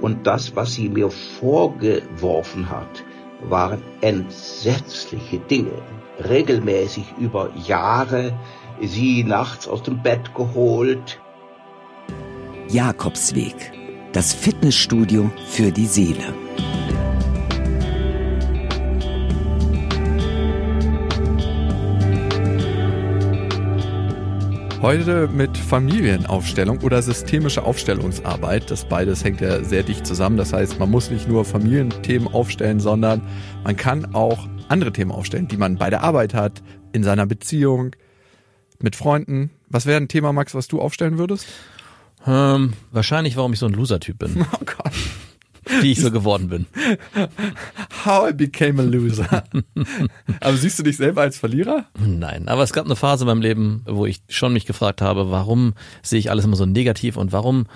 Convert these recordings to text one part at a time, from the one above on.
Und das, was sie mir vorgeworfen hat, waren entsetzliche Dinge. Regelmäßig über Jahre sie nachts aus dem Bett geholt. Jakobsweg, das Fitnessstudio für die Seele. Heute mit Familienaufstellung oder systemische Aufstellungsarbeit. Das beides hängt ja sehr dicht zusammen. Das heißt, man muss nicht nur Familienthemen aufstellen, sondern man kann auch andere Themen aufstellen, die man bei der Arbeit hat, in seiner Beziehung, mit Freunden. Was wäre ein Thema, Max, was du aufstellen würdest? Ähm, wahrscheinlich, warum ich so ein Loser-Typ bin. Oh Gott. Wie ich so geworden bin. How I became a loser. aber siehst du dich selber als Verlierer? Nein, aber es gab eine Phase in meinem Leben, wo ich schon mich gefragt habe, warum sehe ich alles immer so negativ und warum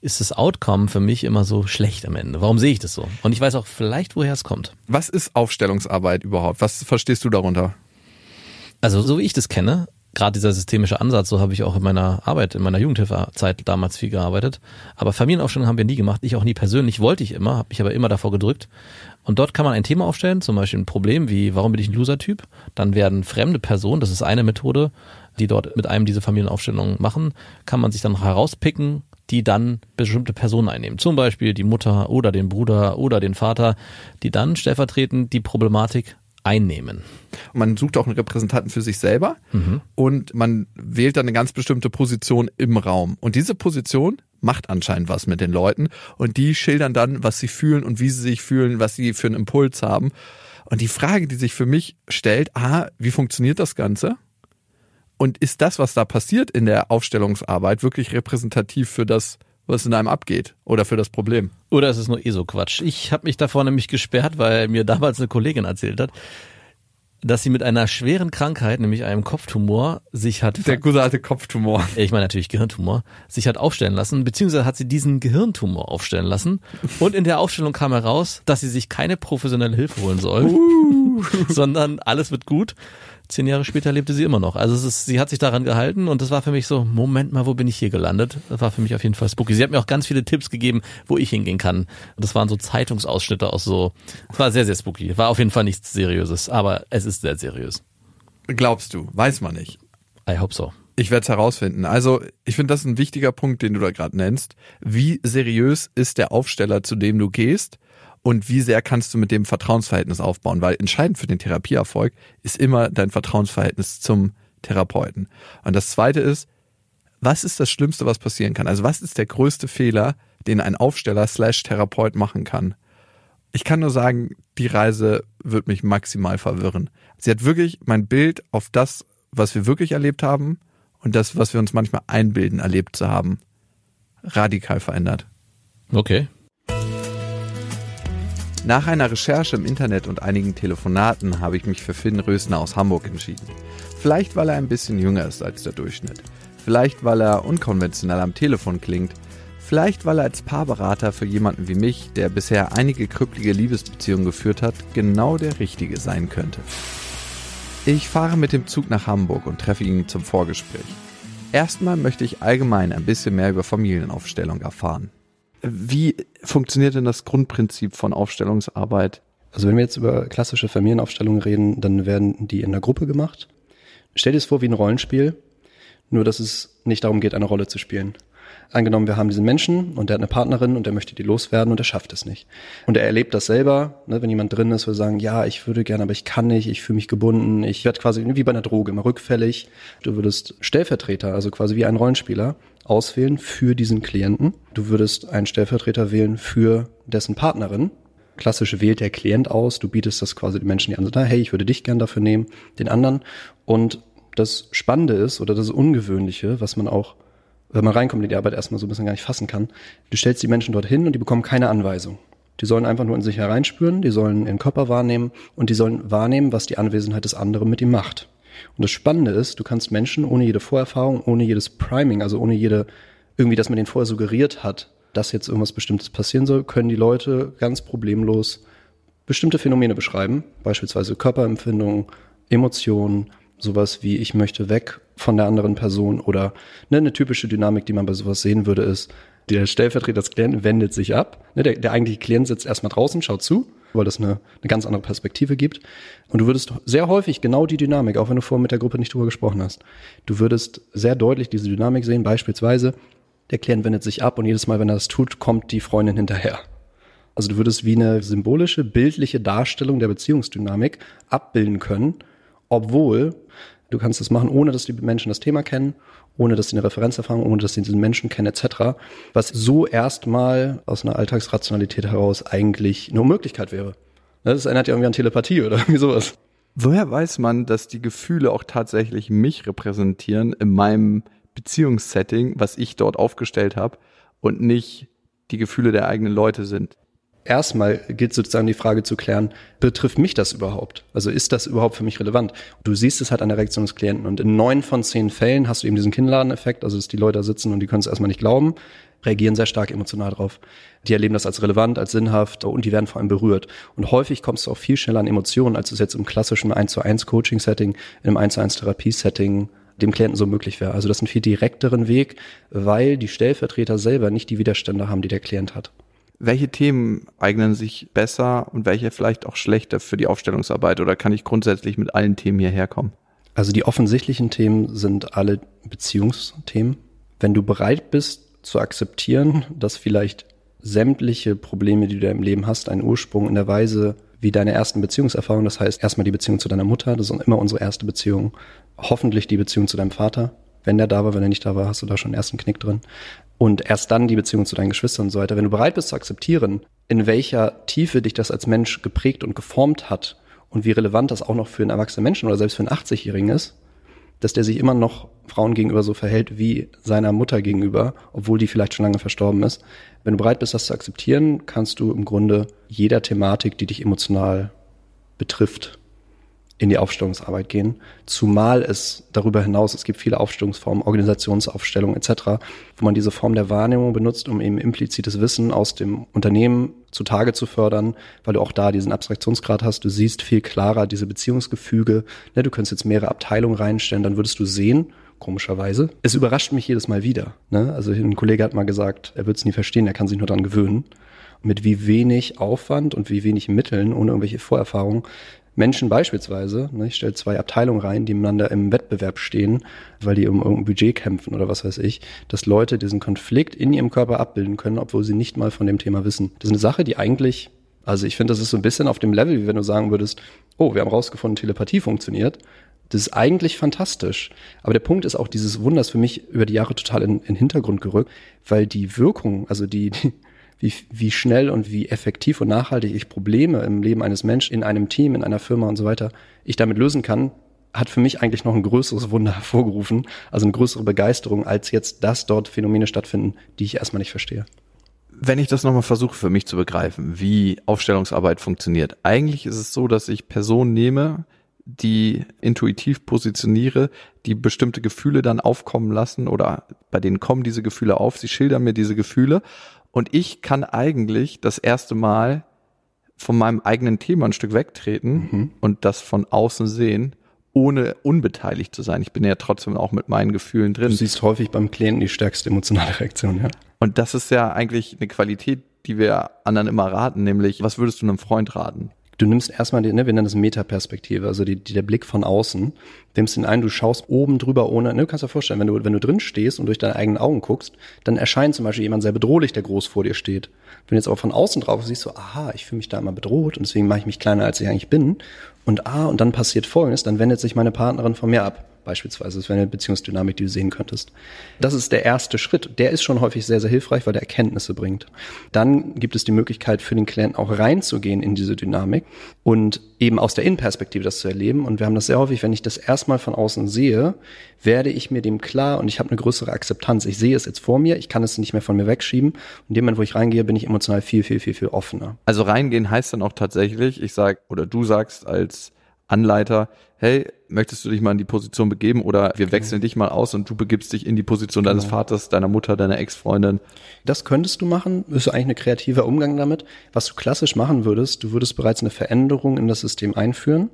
ist das Outcome für mich immer so schlecht am Ende? Warum sehe ich das so? Und ich weiß auch vielleicht, woher es kommt. Was ist Aufstellungsarbeit überhaupt? Was verstehst du darunter? Also so wie ich das kenne, gerade dieser systemische Ansatz, so habe ich auch in meiner Arbeit, in meiner Jugendhilfezeit damals viel gearbeitet. Aber Familienaufstellungen haben wir nie gemacht, ich auch nie persönlich, wollte ich immer, habe mich aber immer davor gedrückt. Und dort kann man ein Thema aufstellen, zum Beispiel ein Problem wie, warum bin ich ein Loser-Typ? Dann werden fremde Personen, das ist eine Methode, die dort mit einem diese Familienaufstellungen machen, kann man sich dann herauspicken, die dann bestimmte Personen einnehmen. Zum Beispiel die Mutter oder den Bruder oder den Vater, die dann stellvertretend die Problematik einnehmen. Man sucht auch einen Repräsentanten für sich selber mhm. und man wählt dann eine ganz bestimmte Position im Raum. Und diese Position macht anscheinend was mit den Leuten und die schildern dann, was sie fühlen und wie sie sich fühlen, was sie für einen Impuls haben. Und die Frage, die sich für mich stellt, ah, wie funktioniert das Ganze? Und ist das, was da passiert in der Aufstellungsarbeit, wirklich repräsentativ für das, was in einem abgeht oder für das Problem? Oder ist es nur eh so Quatsch? Ich habe mich davor nämlich gesperrt, weil mir damals eine Kollegin erzählt hat, dass sie mit einer schweren Krankheit, nämlich einem Kopftumor, sich hat der gute alte Kopftumor. Ich meine natürlich Gehirntumor, sich hat aufstellen lassen, beziehungsweise hat sie diesen Gehirntumor aufstellen lassen. Und in der Aufstellung kam heraus, dass sie sich keine professionelle Hilfe holen soll, uh. sondern alles wird gut zehn Jahre später lebte sie immer noch. Also es ist, sie hat sich daran gehalten und das war für mich so, Moment mal, wo bin ich hier gelandet? Das war für mich auf jeden Fall spooky. Sie hat mir auch ganz viele Tipps gegeben, wo ich hingehen kann. Das waren so Zeitungsausschnitte aus so, es war sehr, sehr spooky. War auf jeden Fall nichts Seriöses, aber es ist sehr seriös. Glaubst du? Weiß man nicht. I hope so. Ich werde es herausfinden. Also ich finde, das ist ein wichtiger Punkt, den du da gerade nennst. Wie seriös ist der Aufsteller, zu dem du gehst? Und wie sehr kannst du mit dem Vertrauensverhältnis aufbauen, weil entscheidend für den Therapieerfolg ist immer dein Vertrauensverhältnis zum Therapeuten. Und das zweite ist, was ist das Schlimmste, was passieren kann? Also was ist der größte Fehler, den ein Aufsteller slash Therapeut machen kann? Ich kann nur sagen, die Reise wird mich maximal verwirren. Sie hat wirklich mein Bild auf das, was wir wirklich erlebt haben und das, was wir uns manchmal einbilden, erlebt zu haben, radikal verändert. Okay, nach einer Recherche im Internet und einigen Telefonaten habe ich mich für Finn Rösner aus Hamburg entschieden. Vielleicht, weil er ein bisschen jünger ist als der Durchschnitt. Vielleicht, weil er unkonventionell am Telefon klingt. Vielleicht, weil er als Paarberater für jemanden wie mich, der bisher einige krüppelige Liebesbeziehungen geführt hat, genau der Richtige sein könnte. Ich fahre mit dem Zug nach Hamburg und treffe ihn zum Vorgespräch. Erstmal möchte ich allgemein ein bisschen mehr über Familienaufstellung erfahren. Wie funktioniert denn das Grundprinzip von Aufstellungsarbeit? Also wenn wir jetzt über klassische Familienaufstellungen reden, dann werden die in der Gruppe gemacht. Stell dir es vor wie ein Rollenspiel, nur dass es nicht darum geht, eine Rolle zu spielen. Angenommen, wir haben diesen Menschen und der hat eine Partnerin und der möchte die loswerden und er schafft es nicht. Und er erlebt das selber, ne, wenn jemand drin ist, würde sagen, ja, ich würde gerne, aber ich kann nicht, ich fühle mich gebunden, ich werde quasi wie bei einer Droge immer rückfällig. Du würdest Stellvertreter, also quasi wie ein Rollenspieler, auswählen für diesen Klienten. Du würdest einen Stellvertreter wählen für dessen Partnerin. Klassisch wählt der Klient aus, du bietest das quasi den Menschen, die anderen, hey, ich würde dich gern dafür nehmen, den anderen. Und das Spannende ist oder das Ungewöhnliche, was man auch, wenn man reinkommt in die Arbeit erstmal so ein bisschen gar nicht fassen kann, du stellst die Menschen dorthin und die bekommen keine Anweisung. Die sollen einfach nur in sich hereinspüren, die sollen ihren Körper wahrnehmen und die sollen wahrnehmen, was die Anwesenheit des anderen mit ihm macht. Und das Spannende ist, du kannst Menschen ohne jede Vorerfahrung, ohne jedes Priming, also ohne jede, irgendwie, dass man den vorher suggeriert hat, dass jetzt irgendwas Bestimmtes passieren soll, können die Leute ganz problemlos bestimmte Phänomene beschreiben, beispielsweise Körperempfindungen, Emotionen, sowas wie ich möchte weg von der anderen Person oder ne, eine typische Dynamik, die man bei sowas sehen würde, ist, der Stellvertreter des Klienten wendet sich ab, Ne, der, der eigentliche Klient sitzt erstmal draußen, schaut zu, weil das eine, eine ganz andere Perspektive gibt. Und du würdest sehr häufig genau die Dynamik, auch wenn du vorher mit der Gruppe nicht drüber gesprochen hast, du würdest sehr deutlich diese Dynamik sehen. Beispielsweise, der Klient wendet sich ab und jedes Mal, wenn er das tut, kommt die Freundin hinterher. Also du würdest wie eine symbolische, bildliche Darstellung der Beziehungsdynamik abbilden können, obwohl du kannst das machen, ohne dass die Menschen das Thema kennen, ohne dass sie eine Referenzerfahrung, ohne dass sie diesen Menschen kennen etc., was so erstmal aus einer Alltagsrationalität heraus eigentlich eine Unmöglichkeit wäre. Das erinnert ja irgendwie an Telepathie oder irgendwie sowas. Woher weiß man, dass die Gefühle auch tatsächlich mich repräsentieren in meinem Beziehungssetting, was ich dort aufgestellt habe und nicht die Gefühle der eigenen Leute sind? Erstmal gilt sozusagen die Frage zu klären, betrifft mich das überhaupt? Also ist das überhaupt für mich relevant? Du siehst es halt an der Reaktion des Klienten und in neun von zehn Fällen hast du eben diesen Kinnladeneffekt, also dass die Leute da sitzen und die können es erstmal nicht glauben, reagieren sehr stark emotional drauf. Die erleben das als relevant, als sinnhaft und die werden vor allem berührt. Und häufig kommst du auch viel schneller an Emotionen, als es jetzt im klassischen 1 zu 1 Coaching Setting, in einem 1 zu 1 Therapie Setting dem Klienten so möglich wäre. Also das ist ein viel direkteren Weg, weil die Stellvertreter selber nicht die Widerstände haben, die der Klient hat welche Themen eignen sich besser und welche vielleicht auch schlechter für die Aufstellungsarbeit oder kann ich grundsätzlich mit allen Themen hierher kommen? Also die offensichtlichen Themen sind alle Beziehungsthemen. Wenn du bereit bist zu akzeptieren, dass vielleicht sämtliche Probleme, die du im Leben hast, einen Ursprung in der Weise wie deine ersten Beziehungserfahrungen, das heißt erstmal die Beziehung zu deiner Mutter, das ist immer unsere erste Beziehung, hoffentlich die Beziehung zu deinem Vater, wenn der da war, wenn er nicht da war, hast du da schon einen ersten Knick drin und erst dann die Beziehung zu deinen Geschwistern und so weiter. Wenn du bereit bist zu akzeptieren, in welcher Tiefe dich das als Mensch geprägt und geformt hat und wie relevant das auch noch für einen erwachsenen Menschen oder selbst für einen 80-Jährigen ist, dass der sich immer noch Frauen gegenüber so verhält wie seiner Mutter gegenüber, obwohl die vielleicht schon lange verstorben ist. Wenn du bereit bist, das zu akzeptieren, kannst du im Grunde jeder Thematik, die dich emotional betrifft, in die Aufstellungsarbeit gehen, zumal es darüber hinaus, es gibt viele Aufstellungsformen, Organisationsaufstellung etc., wo man diese Form der Wahrnehmung benutzt, um eben implizites Wissen aus dem Unternehmen zutage zu fördern, weil du auch da diesen Abstraktionsgrad hast, du siehst viel klarer diese Beziehungsgefüge, ne, du könntest jetzt mehrere Abteilungen reinstellen, dann würdest du sehen, komischerweise. Es überrascht mich jedes Mal wieder. Ne? Also ein Kollege hat mal gesagt, er wird es nie verstehen, er kann sich nur daran gewöhnen mit wie wenig Aufwand und wie wenig Mitteln, ohne irgendwelche Vorerfahrungen, Menschen beispielsweise, ne, ich stelle zwei Abteilungen rein, die miteinander im Wettbewerb stehen, weil die um irgendein Budget kämpfen oder was weiß ich, dass Leute diesen Konflikt in ihrem Körper abbilden können, obwohl sie nicht mal von dem Thema wissen. Das ist eine Sache, die eigentlich, also ich finde, das ist so ein bisschen auf dem Level, wie wenn du sagen würdest, oh, wir haben rausgefunden, Telepathie funktioniert. Das ist eigentlich fantastisch. Aber der Punkt ist auch, dieses Wunder ist für mich über die Jahre total in, den Hintergrund gerückt, weil die Wirkung, also die, die wie, wie schnell und wie effektiv und nachhaltig ich Probleme im Leben eines Menschen, in einem Team, in einer Firma und so weiter, ich damit lösen kann, hat für mich eigentlich noch ein größeres Wunder hervorgerufen, also eine größere Begeisterung, als jetzt, dass dort Phänomene stattfinden, die ich erstmal nicht verstehe. Wenn ich das nochmal versuche für mich zu begreifen, wie Aufstellungsarbeit funktioniert. Eigentlich ist es so, dass ich Personen nehme, die intuitiv positioniere, die bestimmte Gefühle dann aufkommen lassen oder bei denen kommen diese Gefühle auf, sie schildern mir diese Gefühle und ich kann eigentlich das erste Mal von meinem eigenen Thema ein Stück wegtreten mhm. und das von außen sehen, ohne unbeteiligt zu sein. Ich bin ja trotzdem auch mit meinen Gefühlen drin. Du siehst häufig beim Klienten die stärkste emotionale Reaktion, ja. Und das ist ja eigentlich eine Qualität, die wir anderen immer raten, nämlich, was würdest du einem Freund raten? Du nimmst erstmal, die, ne, wir nennen das Metaperspektive, also die, die, der Blick von außen, nimmst den ein, du schaust oben drüber ohne, ne, du kannst dir vorstellen, wenn du, wenn du drin stehst und durch deine eigenen Augen guckst, dann erscheint zum Beispiel jemand sehr bedrohlich, der groß vor dir steht. Wenn du jetzt aber von außen drauf siehst, so, aha, ich fühle mich da immer bedroht und deswegen mache ich mich kleiner, als ich eigentlich bin. Und ah, und dann passiert folgendes, dann wendet sich meine Partnerin von mir ab beispielsweise. Das wäre eine Beziehungsdynamik, die du sehen könntest. Das ist der erste Schritt. Der ist schon häufig sehr, sehr hilfreich, weil der Erkenntnisse bringt. Dann gibt es die Möglichkeit für den Klienten auch reinzugehen in diese Dynamik und eben aus der Innenperspektive das zu erleben. Und wir haben das sehr häufig, wenn ich das erstmal von außen sehe, werde ich mir dem klar und ich habe eine größere Akzeptanz. Ich sehe es jetzt vor mir, ich kann es nicht mehr von mir wegschieben. Und in dem Moment, wo ich reingehe, bin ich emotional viel, viel, viel, viel offener. Also reingehen heißt dann auch tatsächlich, ich sag, oder du sagst als Anleiter, hey, möchtest du dich mal in die Position begeben oder wir wechseln dich mal aus und du begibst dich in die Position genau. deines Vaters, deiner Mutter, deiner Ex-Freundin. Das könntest du machen, ist eigentlich ein kreativer Umgang damit. Was du klassisch machen würdest, du würdest bereits eine Veränderung in das System einführen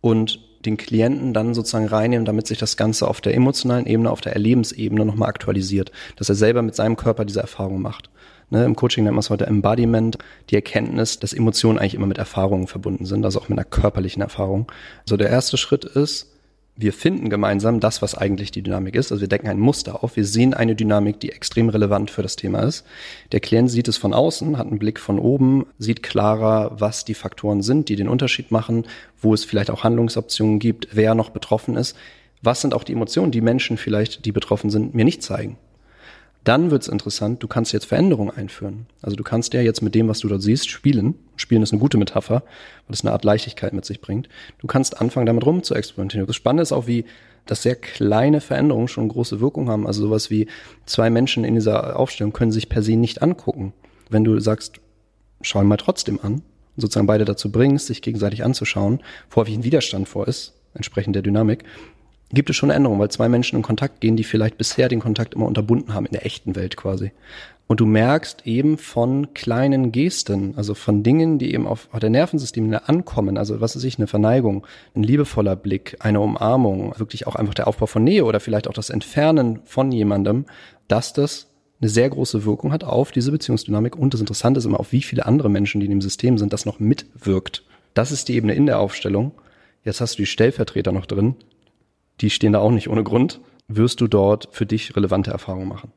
und den Klienten dann sozusagen reinnehmen, damit sich das Ganze auf der emotionalen Ebene, auf der Erlebensebene nochmal aktualisiert, dass er selber mit seinem Körper diese Erfahrung macht. Ne, Im Coaching nennt man es heute Embodiment, die Erkenntnis, dass Emotionen eigentlich immer mit Erfahrungen verbunden sind, also auch mit einer körperlichen Erfahrung. Also der erste Schritt ist, wir finden gemeinsam das, was eigentlich die Dynamik ist. Also wir decken ein Muster auf. Wir sehen eine Dynamik, die extrem relevant für das Thema ist. Der Klient sieht es von außen, hat einen Blick von oben, sieht klarer, was die Faktoren sind, die den Unterschied machen, wo es vielleicht auch Handlungsoptionen gibt, wer noch betroffen ist. Was sind auch die Emotionen, die Menschen vielleicht, die betroffen sind, mir nicht zeigen? Dann wird's interessant, du kannst jetzt Veränderungen einführen. Also du kannst ja jetzt mit dem, was du dort siehst, spielen. Spielen ist eine gute Metapher, weil es eine Art Leichtigkeit mit sich bringt. Du kannst anfangen, damit rum zu experimentieren. Das Spannende ist auch, wie dass sehr kleine Veränderungen schon große Wirkung haben. Also sowas wie zwei Menschen in dieser Aufstellung können sich per se nicht angucken. Wenn du sagst, schau ihn mal trotzdem an, sozusagen beide dazu bringst, sich gegenseitig anzuschauen, wo häufig ein Widerstand vor ist, entsprechend der Dynamik, gibt es schon Änderungen, weil zwei Menschen in Kontakt gehen, die vielleicht bisher den Kontakt immer unterbunden haben, in der echten Welt quasi. Und du merkst eben von kleinen Gesten, also von Dingen, die eben auf, auf der Nervensystemebene ankommen, also was ist ich, eine Verneigung, ein liebevoller Blick, eine Umarmung, wirklich auch einfach der Aufbau von Nähe oder vielleicht auch das Entfernen von jemandem, dass das eine sehr große Wirkung hat auf diese Beziehungsdynamik und das Interessante ist immer, auf wie viele andere Menschen, die in dem System sind, das noch mitwirkt. Das ist die Ebene in der Aufstellung. Jetzt hast du die Stellvertreter noch drin, die stehen da auch nicht ohne Grund, wirst du dort für dich relevante Erfahrungen machen.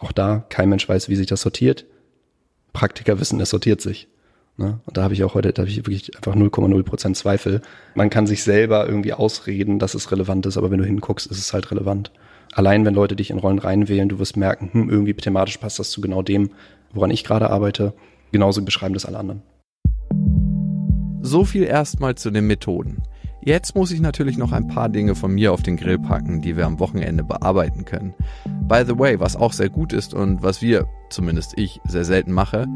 Auch da, kein Mensch weiß, wie sich das sortiert. Praktiker wissen, es sortiert sich. Ne? Und da habe ich auch heute, da habe ich wirklich einfach 0,0 Prozent Zweifel. Man kann sich selber irgendwie ausreden, dass es relevant ist, aber wenn du hinguckst, ist es halt relevant. Allein wenn Leute dich in Rollen reinwählen, du wirst merken, hm, irgendwie thematisch passt das zu genau dem, woran ich gerade arbeite. Genauso beschreiben das alle anderen. So viel erstmal zu den Methoden. Jetzt muss ich natürlich noch ein paar Dinge von mir auf den Grill packen, die wir am Wochenende bearbeiten können. By the way, was auch sehr gut ist und was wir, zumindest ich, sehr selten mache,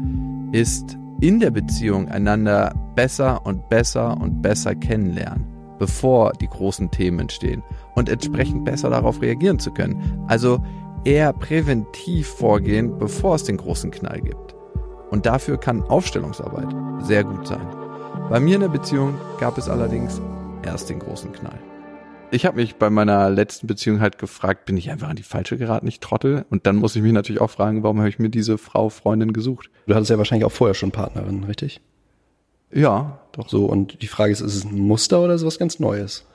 ist in der Beziehung einander besser und besser und besser kennenlernen, bevor die großen Themen entstehen und entsprechend besser darauf reagieren zu können. Also eher präventiv vorgehen, bevor es den großen Knall gibt. Und dafür kann Aufstellungsarbeit sehr gut sein. Bei mir in der Beziehung gab es allerdings erst den großen Knall. Ich habe mich bei meiner letzten Beziehung halt gefragt, bin ich einfach an die falsche geraten, ich trottel? Und dann muss ich mich natürlich auch fragen, warum habe ich mir diese Frau, Freundin gesucht? Du hattest ja wahrscheinlich auch vorher schon Partnerin, richtig? Ja, doch. So, und die Frage ist, ist es ein Muster oder ist es was ganz Neues?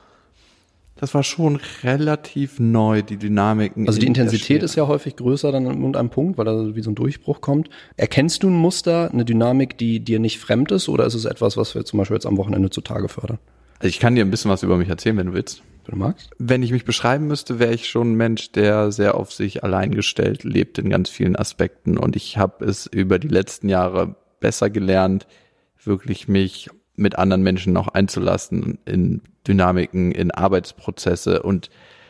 Das war schon relativ neu, die Dynamiken. Also die Intensität ist ja häufig größer dann an irgendeinem Punkt, weil da wie so ein Durchbruch kommt. Erkennst du ein Muster, eine Dynamik, die dir nicht fremd ist, oder ist es etwas, was wir zum Beispiel jetzt am Wochenende zutage fördern? Also ich kann dir ein bisschen was über mich erzählen, wenn du willst. Wenn du magst. Wenn ich mich beschreiben müsste, wäre ich schon ein Mensch, der sehr auf sich allein gestellt lebt in ganz vielen Aspekten. Und ich habe es über die letzten Jahre besser gelernt, wirklich mich mit anderen Menschen noch einzulassen in Dynamiken, in Arbeitsprozesse. Und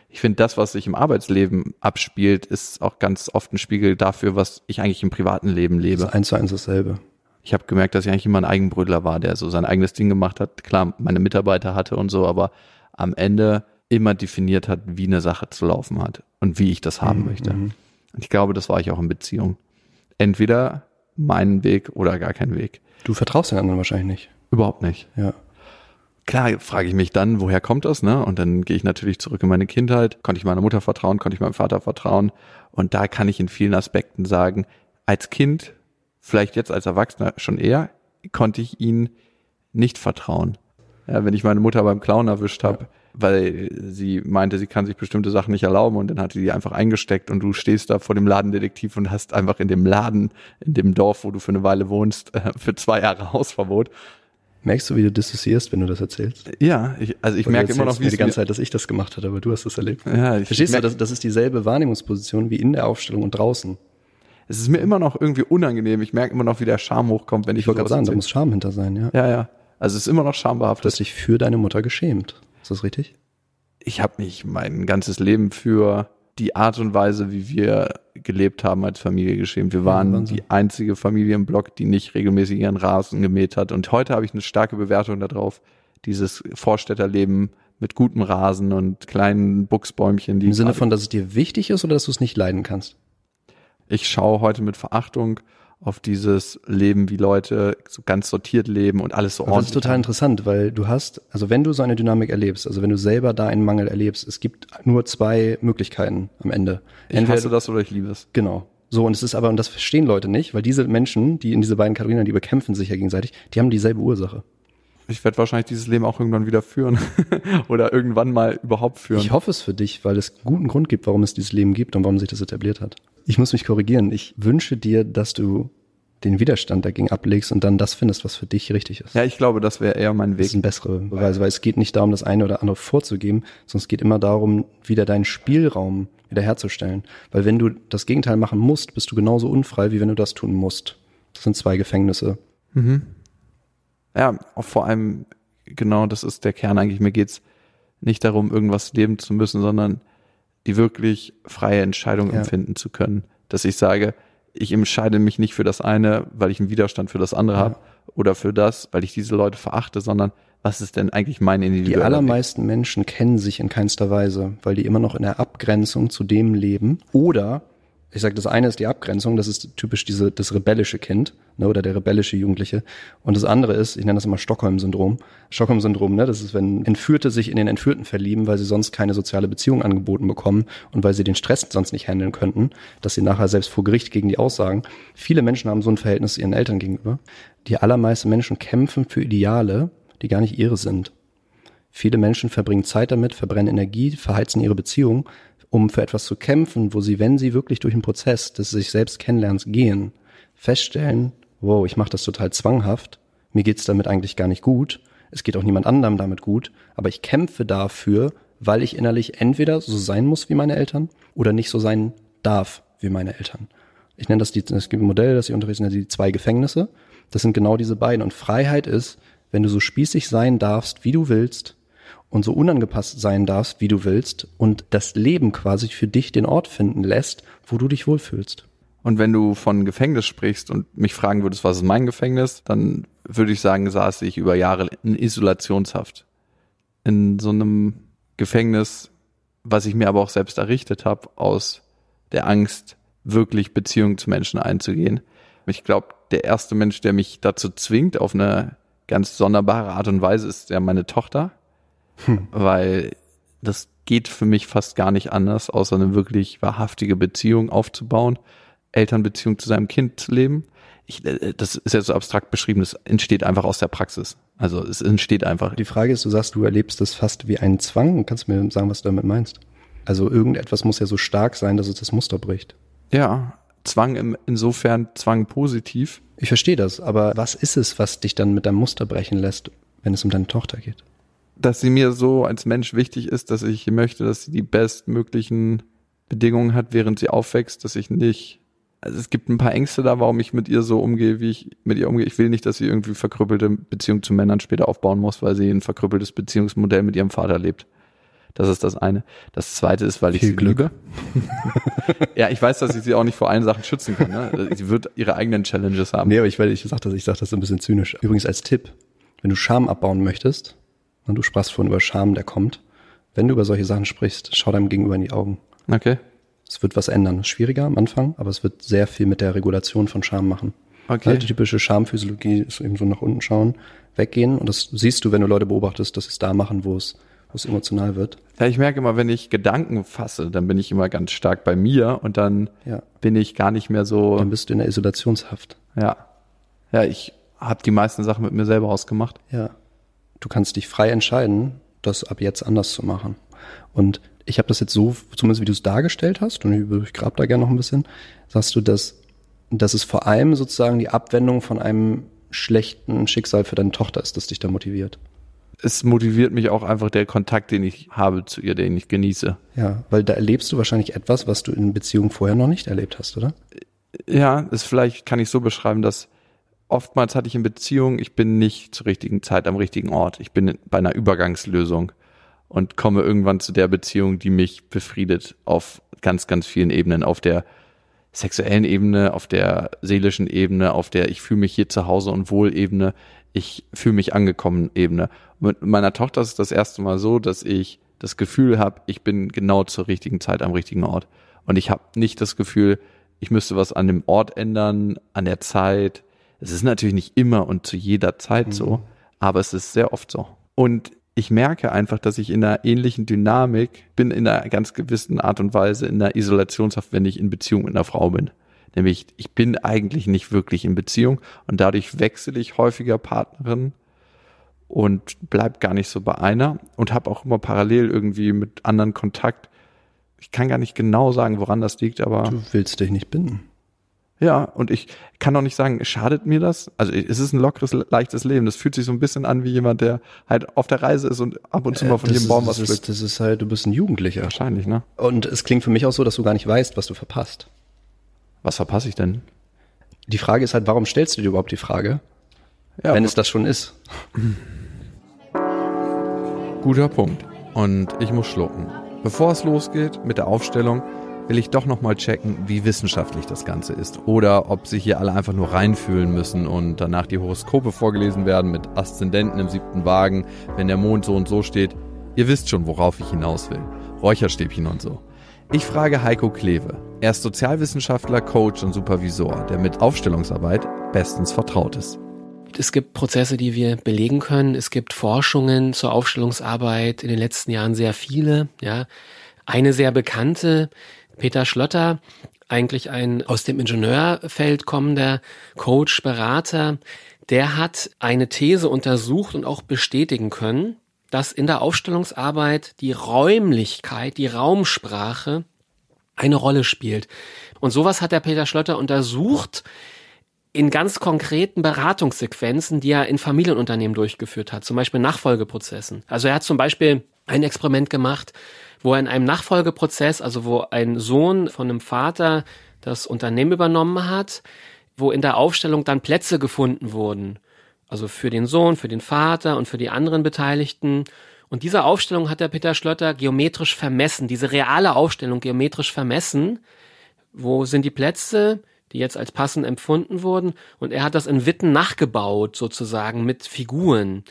ich finde, das, was sich im Arbeitsleben abspielt, ist auch ganz oft ein Spiegel dafür, was ich eigentlich im privaten Leben lebe. Das ist eins zu eins dasselbe ich habe gemerkt, dass ich eigentlich immer ein Eigenbrödler war, der so sein eigenes Ding gemacht hat. Klar, meine Mitarbeiter hatte und so, aber am Ende immer definiert hat, wie eine Sache zu laufen hat und wie ich das haben mhm. möchte. Und ich glaube, das war ich auch in Beziehung. Entweder meinen Weg oder gar keinen Weg. Du vertraust den anderen wahrscheinlich nicht. Überhaupt nicht. Ja. Klar frage ich mich dann, woher kommt das, ne? Und dann gehe ich natürlich zurück in meine Kindheit. Konnte ich meiner Mutter vertrauen, konnte ich meinem Vater vertrauen. Und da kann ich in vielen Aspekten sagen, als Kind vielleicht jetzt als Erwachsener schon eher, konnte ich ihnen nicht vertrauen. Ja, wenn ich meine Mutter beim Clown erwischt habe, ja. weil sie meinte, sie kann sich bestimmte Sachen nicht erlauben und dann hat sie die einfach eingesteckt und du stehst da vor dem Ladendetektiv und hast einfach in dem Laden, in dem Dorf, wo du für eine Weile wohnst, für zwei Jahre Hausverbot. Merkst du, wie du dissoziierst, wenn du das erzählst? Ja, ich, also ich merke immer noch, wie die ganze Zeit, dass ich das gemacht habe, aber du hast das erlebt. Ja, ich Verstehst du, das, das ist dieselbe Wahrnehmungsposition wie in der Aufstellung und draußen es ist mir immer noch irgendwie unangenehm. Ich merke immer noch, wie der Scham hochkommt, wenn ich. Ich wollte gerade sagen, da muss Scham hinter sein, ja. Ja, ja. Also es ist immer noch schambehaftet. Du hast dich für deine Mutter geschämt. Ist das richtig? Ich habe mich mein ganzes Leben für die Art und Weise, wie wir gelebt haben als Familie geschämt. Wir waren ja, die einzige Familie im Block, die nicht regelmäßig ihren Rasen gemäht hat. Und heute habe ich eine starke Bewertung darauf, dieses Vorstädterleben mit gutem Rasen und kleinen Buchsbäumchen. Die Im Sinne von, dass es dir wichtig ist oder dass du es nicht leiden kannst? Ich schaue heute mit Verachtung auf dieses Leben, wie Leute so ganz sortiert leben und alles so ordentlich. Das ist total interessant, weil du hast, also wenn du so eine Dynamik erlebst, also wenn du selber da einen Mangel erlebst, es gibt nur zwei Möglichkeiten am Ende. Entweder, ich hasse das oder ich liebe es. Genau. So, und es ist aber, und das verstehen Leute nicht, weil diese Menschen, die in diese beiden Kategorien, die bekämpfen sich ja gegenseitig, die haben dieselbe Ursache. Ich werde wahrscheinlich dieses Leben auch irgendwann wieder führen. Oder irgendwann mal überhaupt führen. Ich hoffe es für dich, weil es guten Grund gibt, warum es dieses Leben gibt und warum sich das etabliert hat. Ich muss mich korrigieren. Ich wünsche dir, dass du den Widerstand dagegen ablegst und dann das findest, was für dich richtig ist. Ja, ich glaube, das wäre eher mein Das ist Weg. eine bessere Beweise, weil es geht nicht darum, das eine oder andere vorzugeben, sondern es geht immer darum, wieder deinen Spielraum wiederherzustellen. Weil wenn du das Gegenteil machen musst, bist du genauso unfrei, wie wenn du das tun musst. Das sind zwei Gefängnisse. Ja, auch vor allem, genau, das ist der Kern eigentlich. Mir geht's nicht darum, irgendwas leben zu müssen, sondern die wirklich freie Entscheidung Ja. empfinden zu können. Dass ich sage, ich entscheide mich nicht für das eine, weil ich einen Widerstand für das andere habe oder für das, weil ich diese Leute verachte, sondern was ist denn eigentlich mein Die individueller Weg? allermeisten Menschen kennen sich in keinster Weise, weil die immer noch in der Abgrenzung zu dem leben. Oder, ich sage, das eine ist die Abgrenzung, das ist typisch diese, das rebellische Kind ne, oder der rebellische Jugendliche. Und das andere ist, ich nenne das immer Stockholm-Syndrom. Stockholm-Syndrom, ne, das ist, wenn Entführte sich in den Entführten verlieben, weil sie sonst keine soziale Beziehung angeboten bekommen und weil sie den Stress sonst nicht handeln könnten, dass sie nachher selbst vor Gericht gegen die aussagen. Viele Menschen haben so ein Verhältnis ihren Eltern gegenüber. Die allermeisten Menschen kämpfen für Ideale, die gar nicht ihre sind. Viele Menschen verbringen Zeit damit, verbrennen Energie, verheizen ihre Beziehung, um für etwas zu kämpfen, wo sie, wenn sie wirklich durch den Prozess des sich selbst kennenlernens gehen, feststellen, wow, ich mache das total zwanghaft, mir geht's damit eigentlich gar nicht gut, es geht auch niemand anderem damit gut, aber ich kämpfe dafür, weil ich innerlich entweder so sein muss wie meine Eltern oder nicht so sein darf wie meine Eltern. Ich nenne das die, ein Modell, das ich unterrichte, die zwei Gefängnisse. Das sind genau diese beiden. Und Freiheit ist, wenn du so spießig sein darfst, wie du willst, und so unangepasst sein darfst, wie du willst, und das Leben quasi für dich den Ort finden lässt, wo du dich wohlfühlst. Und wenn du von Gefängnis sprichst und mich fragen würdest, was ist mein Gefängnis, dann würde ich sagen, saß ich über Jahre in Isolationshaft. In so einem Gefängnis, was ich mir aber auch selbst errichtet habe, aus der Angst, wirklich Beziehungen zu Menschen einzugehen. Ich glaube, der erste Mensch, der mich dazu zwingt, auf eine ganz sonderbare Art und Weise, ist ja meine Tochter. Weil das geht für mich fast gar nicht anders, außer eine wirklich wahrhaftige Beziehung aufzubauen, Elternbeziehung zu seinem Kind zu leben. Ich, äh, das ist ja so abstrakt beschrieben, das entsteht einfach aus der Praxis. Also es entsteht einfach. Die Frage ist, du sagst, du erlebst das fast wie einen Zwang. Kannst du mir sagen, was du damit meinst? Also irgendetwas muss ja so stark sein, dass es das Muster bricht. Ja, Zwang im, insofern Zwang positiv. Ich verstehe das, aber was ist es, was dich dann mit deinem Muster brechen lässt, wenn es um deine Tochter geht? Dass sie mir so als Mensch wichtig ist, dass ich möchte, dass sie die bestmöglichen Bedingungen hat, während sie aufwächst, dass ich nicht, also es gibt ein paar Ängste da, warum ich mit ihr so umgehe, wie ich mit ihr umgehe. Ich will nicht, dass sie irgendwie verkrüppelte Beziehungen zu Männern später aufbauen muss, weil sie ein verkrüppeltes Beziehungsmodell mit ihrem Vater lebt. Das ist das eine. Das zweite ist, weil ich Viel sie Glück. liebe. ja, ich weiß, dass ich sie auch nicht vor allen Sachen schützen kann. Ne? Sie wird ihre eigenen Challenges haben. Nee, aber ich, weil ich sag das, ich sag das ein bisschen zynisch. Übrigens als Tipp, wenn du Scham abbauen möchtest, du sprachst vorhin über Scham, der kommt, wenn du über solche Sachen sprichst, schau deinem Gegenüber in die Augen. Okay. Es wird was ändern. Ist schwieriger am Anfang, aber es wird sehr viel mit der Regulation von Scham machen. Okay. Halt, die typische Schamphysiologie ist eben so nach unten schauen, weggehen. Und das siehst du, wenn du Leute beobachtest, dass sie es da machen, wo es, wo es emotional wird. Ja, ich merke immer, wenn ich Gedanken fasse, dann bin ich immer ganz stark bei mir und dann Ja. bin ich gar nicht mehr so, Dann bist du in der Isolationshaft. ja. Ja, ich habe die meisten Sachen mit mir selber ausgemacht. Ja. Du kannst dich frei entscheiden, das ab jetzt anders zu machen. Und ich habe das jetzt so, zumindest wie du es dargestellt hast, und ich, grab da gerne noch ein bisschen, sagst du, dass, dass es vor allem sozusagen die Abwendung von einem schlechten Schicksal für deine Tochter ist, das dich da motiviert. Es motiviert mich auch einfach der Kontakt, den ich habe zu ihr, den ich genieße. Ja, weil da erlebst du wahrscheinlich etwas, was du in Beziehungen vorher noch nicht erlebt hast, oder? Ja, ist vielleicht kann ich so beschreiben, dass oftmals hatte ich in Beziehungen, ich bin nicht zur richtigen Zeit am richtigen Ort. Ich bin bei einer Übergangslösung und komme irgendwann zu der Beziehung, die mich befriedet auf ganz, ganz vielen Ebenen, auf der sexuellen Ebene, auf der seelischen Ebene, auf der ich fühle mich hier zu Hause und wohl Ebene, ich fühle mich angekommen Ebene. Mit meiner Tochter ist es das erste Mal so, dass ich das Gefühl habe, ich bin genau zur richtigen Zeit am richtigen Ort. Und ich habe nicht das Gefühl, ich müsste was an dem Ort ändern, an der Zeit. Es ist natürlich nicht immer und zu jeder Zeit so, aber es ist sehr oft so. Und ich merke einfach, dass ich in einer ähnlichen Dynamik bin, in einer ganz gewissen Art und Weise in einer Isolationshaft, wenn ich in Beziehung mit einer Frau bin. Nämlich, ich bin eigentlich nicht wirklich in Beziehung und dadurch wechsle ich häufiger Partnerin und bleib gar nicht so bei einer und habe auch immer parallel irgendwie mit anderen Kontakt. Ich kann gar nicht genau sagen, woran das liegt, aber. Du willst dich nicht binden. Ja, und ich kann auch nicht sagen, schadet mir das? Also es ist ein lockeres, leichtes Leben. Das fühlt sich so ein bisschen an wie jemand, der halt auf der Reise ist und ab und zu mal von Äh, jedem Baum ist, was das pflückt. ist, das ist halt, du bist ein Jugendlicher. Wahrscheinlich, ne? Und es klingt für mich auch so, dass du gar nicht weißt, was du verpasst. Was verpasse ich denn? Die Frage ist halt, warum stellst du dir überhaupt die Frage, Ja, wenn es das schon ist? Guter Punkt. Und ich muss schlucken. Bevor es losgeht mit der Aufstellung, will ich doch nochmal checken, wie wissenschaftlich das Ganze ist. Oder ob sich hier alle einfach nur reinfühlen müssen und danach die Horoskope vorgelesen werden mit Aszendenten im siebten Wagen, wenn der Mond so und so steht. Ihr wisst schon, worauf ich hinaus will. Räucherstäbchen und so. Ich frage Heiko Kleve. Er ist Sozialwissenschaftler, Coach und Supervisor, der mit Aufstellungsarbeit bestens vertraut ist. Es gibt Prozesse, die wir belegen können. Es gibt Forschungen zur Aufstellungsarbeit in den letzten Jahren sehr viele. Ja, eine sehr bekannte, Peter Schlötter, eigentlich ein aus dem Ingenieurfeld kommender Coach, Berater, der hat eine These untersucht und auch bestätigen können, dass in der Aufstellungsarbeit die Räumlichkeit, die Raumsprache eine Rolle spielt. Und sowas hat der Peter Schlötter untersucht in ganz konkreten Beratungssequenzen, die er in Familienunternehmen durchgeführt hat, zum Beispiel Nachfolgeprozessen. Also er hat zum Beispiel ein Experiment gemacht, wo er in einem Nachfolgeprozess, also wo ein Sohn von einem Vater das Unternehmen übernommen hat, wo in der Aufstellung dann Plätze gefunden wurden. Also für den Sohn, für den Vater und für die anderen Beteiligten. Und diese Aufstellung hat der Peter Schlötter geometrisch vermessen, diese reale Aufstellung geometrisch vermessen. Wo sind die Plätze, die jetzt als passend empfunden wurden? Und er hat das in Witten nachgebaut, sozusagen, mit Figuren.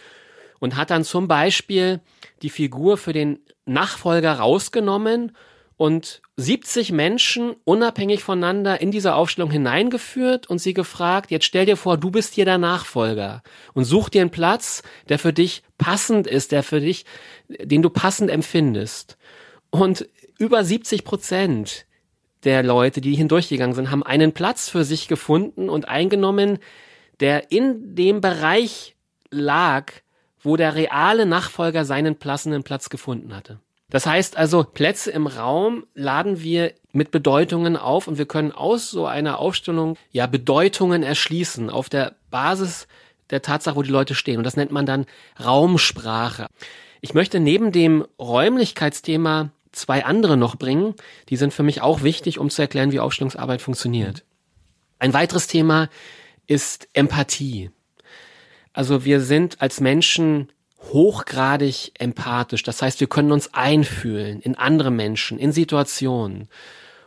Und hat dann zum Beispiel die Figur für den Nachfolger rausgenommen und 70 Menschen unabhängig voneinander in diese Aufstellung hineingeführt und sie gefragt, jetzt stell dir vor, du bist hier der Nachfolger und such dir einen Platz, der für dich passend ist, der für dich, den du passend empfindest. Und über 70 Prozent der Leute, die hindurchgegangen sind, haben einen Platz für sich gefunden und eingenommen, der in dem Bereich lag, wo der reale Nachfolger seinen passenden Platz gefunden hatte. Das heißt also, Plätze im Raum laden wir mit Bedeutungen auf und wir können aus so einer Aufstellung ja Bedeutungen erschließen auf der Basis der Tatsache, wo die Leute stehen. Und das nennt man dann Raumsprache. Ich möchte neben dem Räumlichkeitsthema zwei andere noch bringen. Die sind für mich auch wichtig, um zu erklären, wie Aufstellungsarbeit funktioniert. Ein weiteres Thema ist Empathie. Also wir sind als Menschen hochgradig empathisch. Das heißt, wir können uns einfühlen in andere Menschen, in Situationen.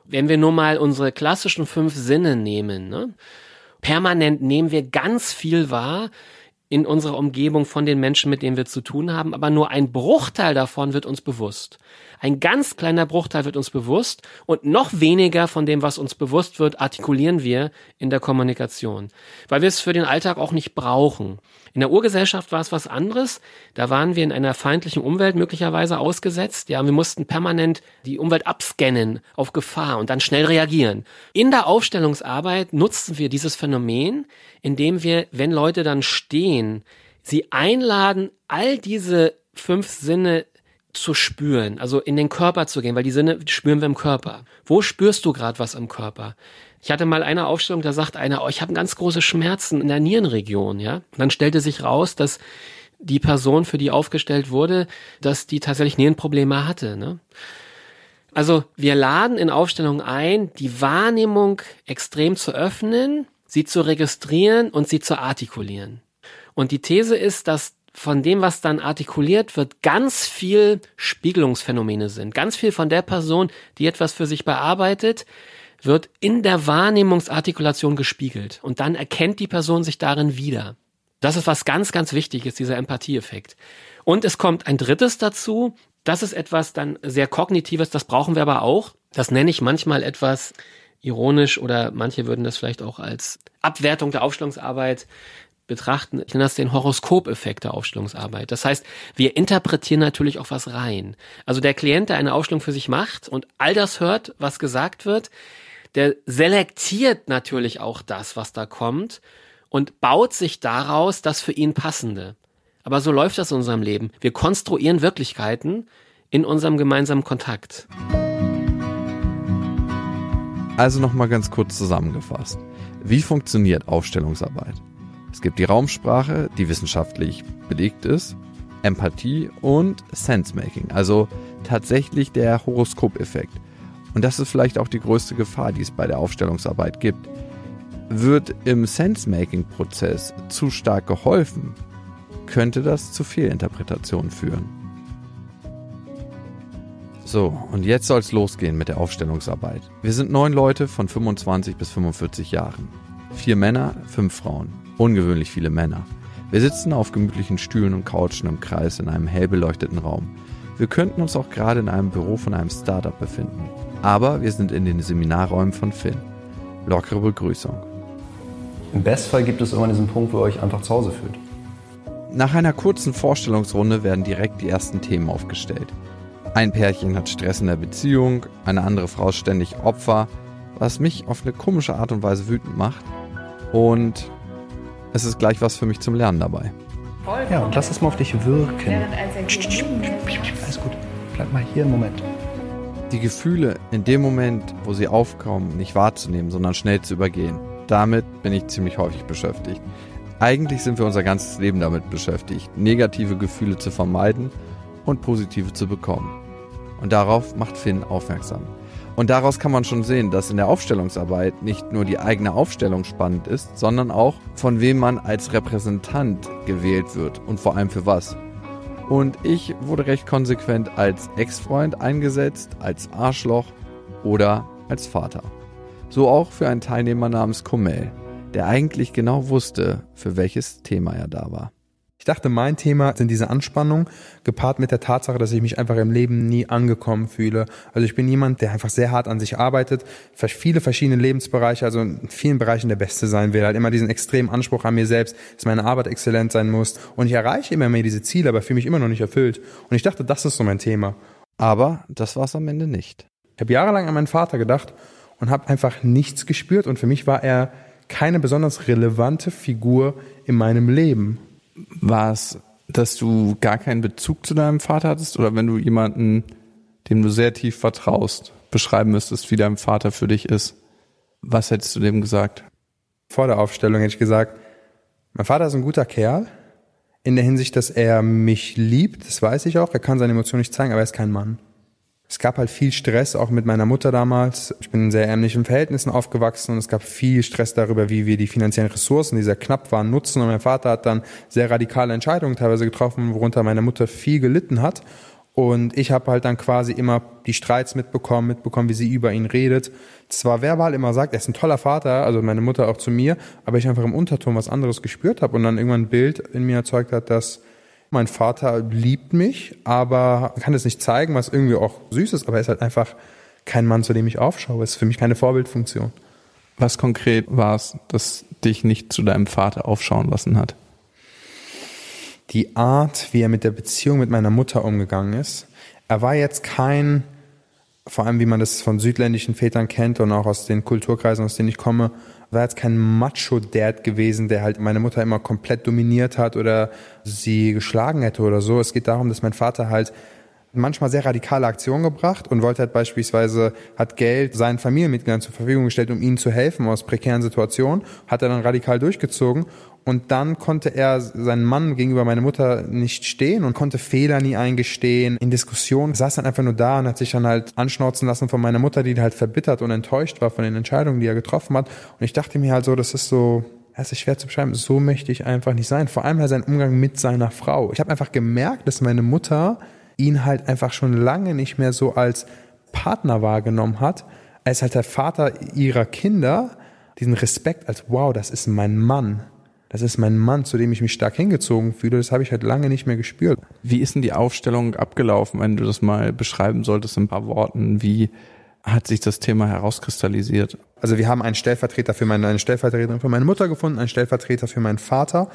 Wenn wir nur mal unsere klassischen fünf Sinne nehmen, ne? permanent nehmen wir ganz viel wahr in unserer Umgebung von den Menschen, mit denen wir zu tun haben, aber nur ein Bruchteil davon wird uns bewusst. Ein ganz kleiner Bruchteil wird uns bewusst und noch weniger von dem, was uns bewusst wird, artikulieren wir in der Kommunikation, weil wir es für den Alltag auch nicht brauchen. In der Urgesellschaft war es was anderes. Da waren wir in einer feindlichen Umwelt möglicherweise ausgesetzt. Ja, wir mussten permanent die Umwelt abscannen auf Gefahr und dann schnell reagieren. In der Aufstellungsarbeit nutzen wir dieses Phänomen, indem wir, wenn Leute dann stehen, sie einladen, all diese fünf Sinne zu spüren, also in den Körper zu gehen, weil die Sinne spüren wir im Körper. Wo spürst du gerade was im Körper? Ich hatte mal eine Aufstellung, da sagt einer, oh, ich habe ganz große Schmerzen in der Nierenregion, ja. Und dann stellte sich raus, dass die Person, für die aufgestellt wurde, dass die tatsächlich Nierenprobleme hatte. Ne? Also wir laden in Aufstellungen ein, die Wahrnehmung extrem zu öffnen, sie zu registrieren und sie zu artikulieren. Und die These ist, dass von dem, was dann artikuliert wird, ganz viel Spiegelungsphänomene sind. Ganz viel von der Person, die etwas für sich bearbeitet, wird in der Wahrnehmungsartikulation gespiegelt. Und dann erkennt die Person sich darin wieder. Das ist was ganz, ganz wichtig ist, dieser Empathieeffekt. Und es kommt ein drittes dazu. Das ist etwas dann sehr kognitives, das brauchen wir aber auch. Das nenne ich manchmal etwas ironisch oder manche würden das vielleicht auch als Abwertung der Aufstellungsarbeit betrachten. Ich nenne das den Horoskopeffekt der Aufstellungsarbeit. Das heißt, wir interpretieren natürlich auch was rein. Also der Klient, der eine Aufstellung für sich macht und all das hört, was gesagt wird, der selektiert natürlich auch das, was da kommt und baut sich daraus das für ihn passende. Aber so läuft das in unserem Leben. Wir konstruieren Wirklichkeiten in unserem gemeinsamen Kontakt. Also nochmal ganz kurz zusammengefasst. Wie funktioniert Aufstellungsarbeit? Es gibt die Raumsprache, die wissenschaftlich belegt ist, Empathie und Sensemaking, also tatsächlich der Horoskopeffekt. Und das ist vielleicht auch die größte Gefahr, die es bei der Aufstellungsarbeit gibt. Wird im Sensemaking-Prozess zu stark geholfen, könnte das zu Fehlinterpretationen führen. So, und jetzt soll es losgehen mit der Aufstellungsarbeit. Wir sind neun Leute von 25 bis 45 Jahren. Vier Männer, fünf Frauen. Ungewöhnlich viele Männer. Wir sitzen auf gemütlichen Stühlen und Couchen im Kreis in einem hell beleuchteten Raum. Wir könnten uns auch gerade in einem Büro von einem Startup befinden. Aber wir sind in den Seminarräumen von Finn. Lockere Begrüßung. Im Bestfall gibt es irgendwann diesen Punkt, wo ihr euch einfach zu Hause fühlt. Nach einer kurzen Vorstellungsrunde werden direkt die ersten Themen aufgestellt. Ein Pärchen hat Stress in der Beziehung, eine andere Frau ist ständig Opfer, was mich auf eine komische Art und Weise wütend macht. Und es ist gleich was für mich zum Lernen dabei. Ja, und lass es mal auf dich wirken. Alles gut. Bleib mal hier einen Moment. Die Gefühle in dem Moment, wo sie aufkommen, nicht wahrzunehmen, sondern schnell zu übergehen. Damit bin ich ziemlich häufig beschäftigt. Eigentlich sind wir unser ganzes Leben damit beschäftigt, negative Gefühle zu vermeiden und positive zu bekommen. Und darauf macht Finn aufmerksam. Und daraus kann man schon sehen, dass in der Aufstellungsarbeit nicht nur die eigene Aufstellung spannend ist, sondern auch von wem man als Repräsentant gewählt wird und vor allem für was. Und ich wurde recht konsequent als Ex-Freund eingesetzt, als Arschloch oder als Vater. So auch für einen Teilnehmer namens Komel, der eigentlich genau wusste, für welches Thema er da war. Ich dachte, mein Thema sind diese Anspannung, gepaart mit der Tatsache, dass ich mich einfach im Leben nie angekommen fühle. Also ich bin jemand, der einfach sehr hart an sich arbeitet, viele verschiedene Lebensbereiche, also in vielen Bereichen der Beste sein will, halt immer diesen extremen Anspruch an mir selbst, dass meine Arbeit exzellent sein muss. Und ich erreiche immer mehr diese Ziele, aber fühle mich immer noch nicht erfüllt. Und ich dachte, das ist so mein Thema. Aber das war es am Ende nicht. Ich habe jahrelang an meinen Vater gedacht und habe einfach nichts gespürt. Und für mich war er keine besonders relevante Figur in meinem Leben. War es, dass du gar keinen Bezug zu deinem Vater hattest oder wenn du jemanden, dem du sehr tief vertraust, beschreiben müsstest, wie dein Vater für dich ist? Was hättest du dem gesagt? Vor der Aufstellung hätte ich gesagt, mein Vater ist ein guter Kerl. In der Hinsicht, dass er mich liebt, das weiß ich auch. Er kann seine Emotionen nicht zeigen, aber er ist kein Mann. Es gab halt viel Stress, auch mit meiner Mutter damals. Ich bin in sehr ärmlichen Verhältnissen aufgewachsen und es gab viel Stress darüber, wie wir die finanziellen Ressourcen, die sehr knapp waren, nutzen. Und mein Vater hat dann sehr radikale Entscheidungen teilweise getroffen, worunter meine Mutter viel gelitten hat. Und ich habe halt dann quasi immer die Streits mitbekommen, mitbekommen, wie sie über ihn redet. Zwar verbal immer sagt, er ist ein toller Vater, also meine Mutter auch zu mir, aber ich einfach im Unterton was anderes gespürt habe und dann irgendwann ein Bild in mir erzeugt hat, dass mein Vater liebt mich, aber kann es nicht zeigen, was irgendwie auch süß ist, aber er ist halt einfach kein Mann, zu dem ich aufschaue. Es ist für mich keine Vorbildfunktion. Was konkret war es, das dich nicht zu deinem Vater aufschauen lassen hat? Die Art, wie er mit der Beziehung mit meiner Mutter umgegangen ist. Er war jetzt kein, vor allem wie man das von südländischen Vätern kennt und auch aus den Kulturkreisen, aus denen ich komme, war jetzt kein Macho-Dad gewesen, der halt meine Mutter immer komplett dominiert hat oder sie geschlagen hätte oder so. Es geht darum, dass mein Vater halt manchmal sehr radikale Aktionen gebracht und wollte halt beispielsweise, hat Geld seinen Familienmitgliedern zur Verfügung gestellt, um ihnen zu helfen aus prekären Situationen, hat er dann radikal durchgezogen und dann konnte er seinen Mann gegenüber meiner Mutter nicht stehen und konnte Fehler nie eingestehen. In Diskussionen saß dann einfach nur da und hat sich dann halt anschnauzen lassen von meiner Mutter, die halt verbittert und enttäuscht war von den Entscheidungen, die er getroffen hat. Und ich dachte mir halt so, das ist so, es ist schwer zu beschreiben, so möchte ich einfach nicht sein. Vor allem halt sein Umgang mit seiner Frau. Ich habe einfach gemerkt, dass meine Mutter ihn halt einfach schon lange nicht mehr so als Partner wahrgenommen hat, als halt der Vater ihrer Kinder, diesen Respekt als, wow, das ist mein Mann das ist mein Mann, zu dem ich mich stark hingezogen fühle. Das habe ich halt lange nicht mehr gespürt. Wie ist denn die Aufstellung abgelaufen, wenn du das mal beschreiben solltest in ein paar Worten? Wie hat sich das Thema herauskristallisiert? Also wir haben einen Stellvertreter für meine, eine Stellvertreterin für meine Mutter gefunden, einen Stellvertreter für meinen Vater.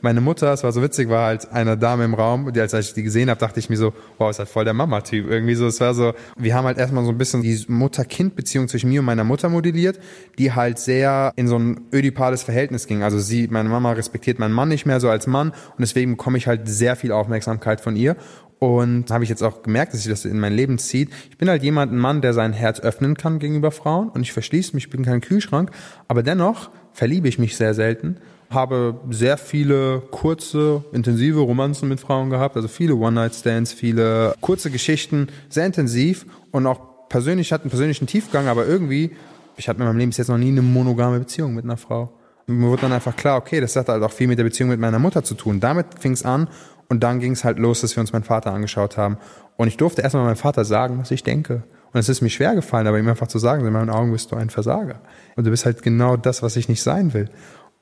meine Mutter, es war so witzig, war halt eine Dame im Raum, die als ich die gesehen habe, dachte ich mir so, wow, ist halt voll der Mama-Typ. Irgendwie so, es war so, wir haben halt erstmal so ein bisschen die Mutter-Kind-Beziehung zwischen mir und meiner Mutter modelliert, die halt sehr in so ein ödipales Verhältnis ging. Also sie, meine Mama respektiert meinen Mann nicht mehr so als Mann und deswegen bekomme ich halt sehr viel Aufmerksamkeit von ihr. Und habe ich jetzt auch gemerkt, dass sich das in mein Leben zieht. Ich bin halt jemand, ein Mann, der sein Herz öffnen kann gegenüber Frauen und ich verschließe mich, ich bin kein Kühlschrank, aber dennoch verliebe ich mich sehr selten habe sehr viele kurze, intensive Romanzen mit Frauen gehabt, also viele One-Night-Stands, viele kurze Geschichten, sehr intensiv und auch persönlich hat einen persönlichen Tiefgang, aber irgendwie, ich hatte in meinem Leben bis jetzt noch nie eine monogame Beziehung mit einer Frau. Und mir wurde dann einfach klar, okay, das hat halt auch viel mit der Beziehung mit meiner Mutter zu tun. Damit fing es an und dann ging es halt los, dass wir uns meinen Vater angeschaut haben. Und ich durfte erstmal meinem Vater sagen, was ich denke. Und es ist mir schwer gefallen, aber ihm einfach zu sagen, in meinen Augen bist du ein Versager. Und du bist halt genau das, was ich nicht sein will.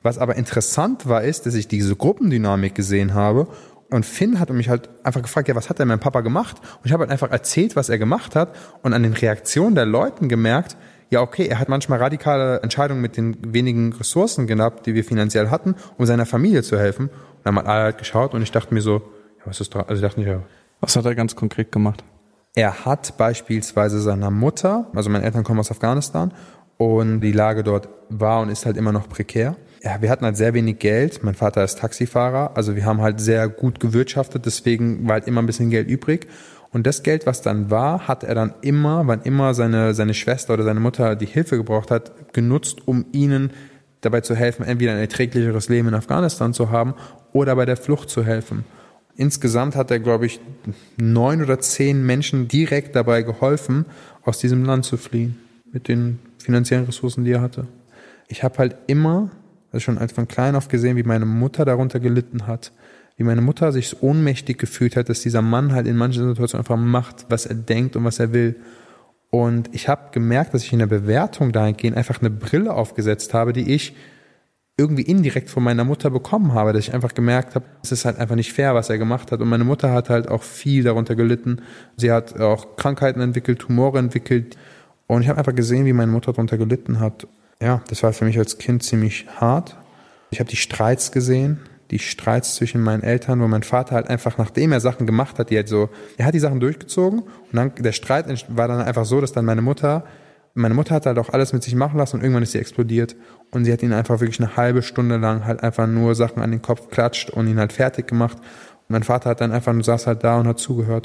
Was aber interessant war, ist, dass ich diese Gruppendynamik gesehen habe und Finn hat mich halt einfach gefragt, ja, was hat denn mein Papa gemacht? Und ich habe halt einfach erzählt, was er gemacht hat und an den Reaktionen der Leuten gemerkt, ja, okay, er hat manchmal radikale Entscheidungen mit den wenigen Ressourcen gehabt, die wir finanziell hatten, um seiner Familie zu helfen. Und dann haben alle halt geschaut und ich dachte mir so, ja, was ist dran? Also ich dachte nicht, ja. Was hat er ganz konkret gemacht? Er hat beispielsweise seiner Mutter, also meine Eltern kommen aus Afghanistan und die Lage dort war und ist halt immer noch prekär. Ja, wir hatten halt sehr wenig Geld. Mein Vater ist Taxifahrer, also wir haben halt sehr gut gewirtschaftet, deswegen war halt immer ein bisschen Geld übrig. Und das Geld, was dann war, hat er dann immer, wann immer seine, seine Schwester oder seine Mutter die Hilfe gebraucht hat, genutzt, um ihnen dabei zu helfen, entweder ein erträglicheres Leben in Afghanistan zu haben oder bei der Flucht zu helfen. Insgesamt hat er, glaube ich, neun oder zehn Menschen direkt dabei geholfen, aus diesem Land zu fliehen, mit den finanziellen Ressourcen, die er hatte. Ich habe halt immer also schon als von klein auf gesehen, wie meine Mutter darunter gelitten hat, wie meine Mutter sich ohnmächtig gefühlt hat, dass dieser Mann halt in manchen Situationen einfach macht, was er denkt und was er will. Und ich habe gemerkt, dass ich in der Bewertung dahingehend einfach eine Brille aufgesetzt habe, die ich irgendwie indirekt von meiner Mutter bekommen habe, dass ich einfach gemerkt habe, es ist halt einfach nicht fair, was er gemacht hat. Und meine Mutter hat halt auch viel darunter gelitten. Sie hat auch Krankheiten entwickelt, Tumore entwickelt. Und ich habe einfach gesehen, wie meine Mutter darunter gelitten hat ja, das war für mich als Kind ziemlich hart. Ich habe die Streits gesehen, die Streits zwischen meinen Eltern, wo mein Vater halt einfach, nachdem er Sachen gemacht hat, die halt so, er hat die Sachen durchgezogen und dann der Streit war dann einfach so, dass dann meine Mutter, meine Mutter hat halt auch alles mit sich machen lassen und irgendwann ist sie explodiert und sie hat ihn einfach wirklich eine halbe Stunde lang halt einfach nur Sachen an den Kopf klatscht und ihn halt fertig gemacht. Und mein Vater hat dann einfach nur saß halt da und hat zugehört.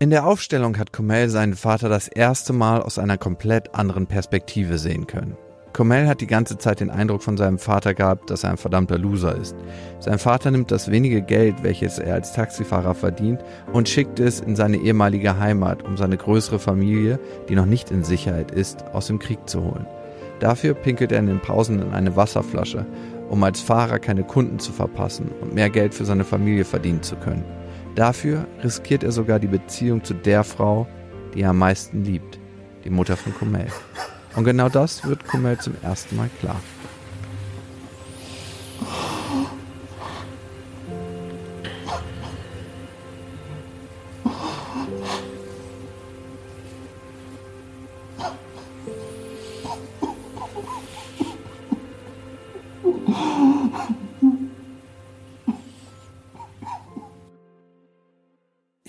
In der Aufstellung hat Komel seinen Vater das erste Mal aus einer komplett anderen Perspektive sehen können. Comel hat die ganze Zeit den Eindruck von seinem Vater gehabt, dass er ein verdammter Loser ist. Sein Vater nimmt das wenige Geld, welches er als Taxifahrer verdient, und schickt es in seine ehemalige Heimat, um seine größere Familie, die noch nicht in Sicherheit ist, aus dem Krieg zu holen. Dafür pinkelt er in den Pausen in eine Wasserflasche, um als Fahrer keine Kunden zu verpassen und mehr Geld für seine Familie verdienen zu können. Dafür riskiert er sogar die Beziehung zu der Frau, die er am meisten liebt, die Mutter von Comel. Und genau das wird Kummel zum ersten Mal klar.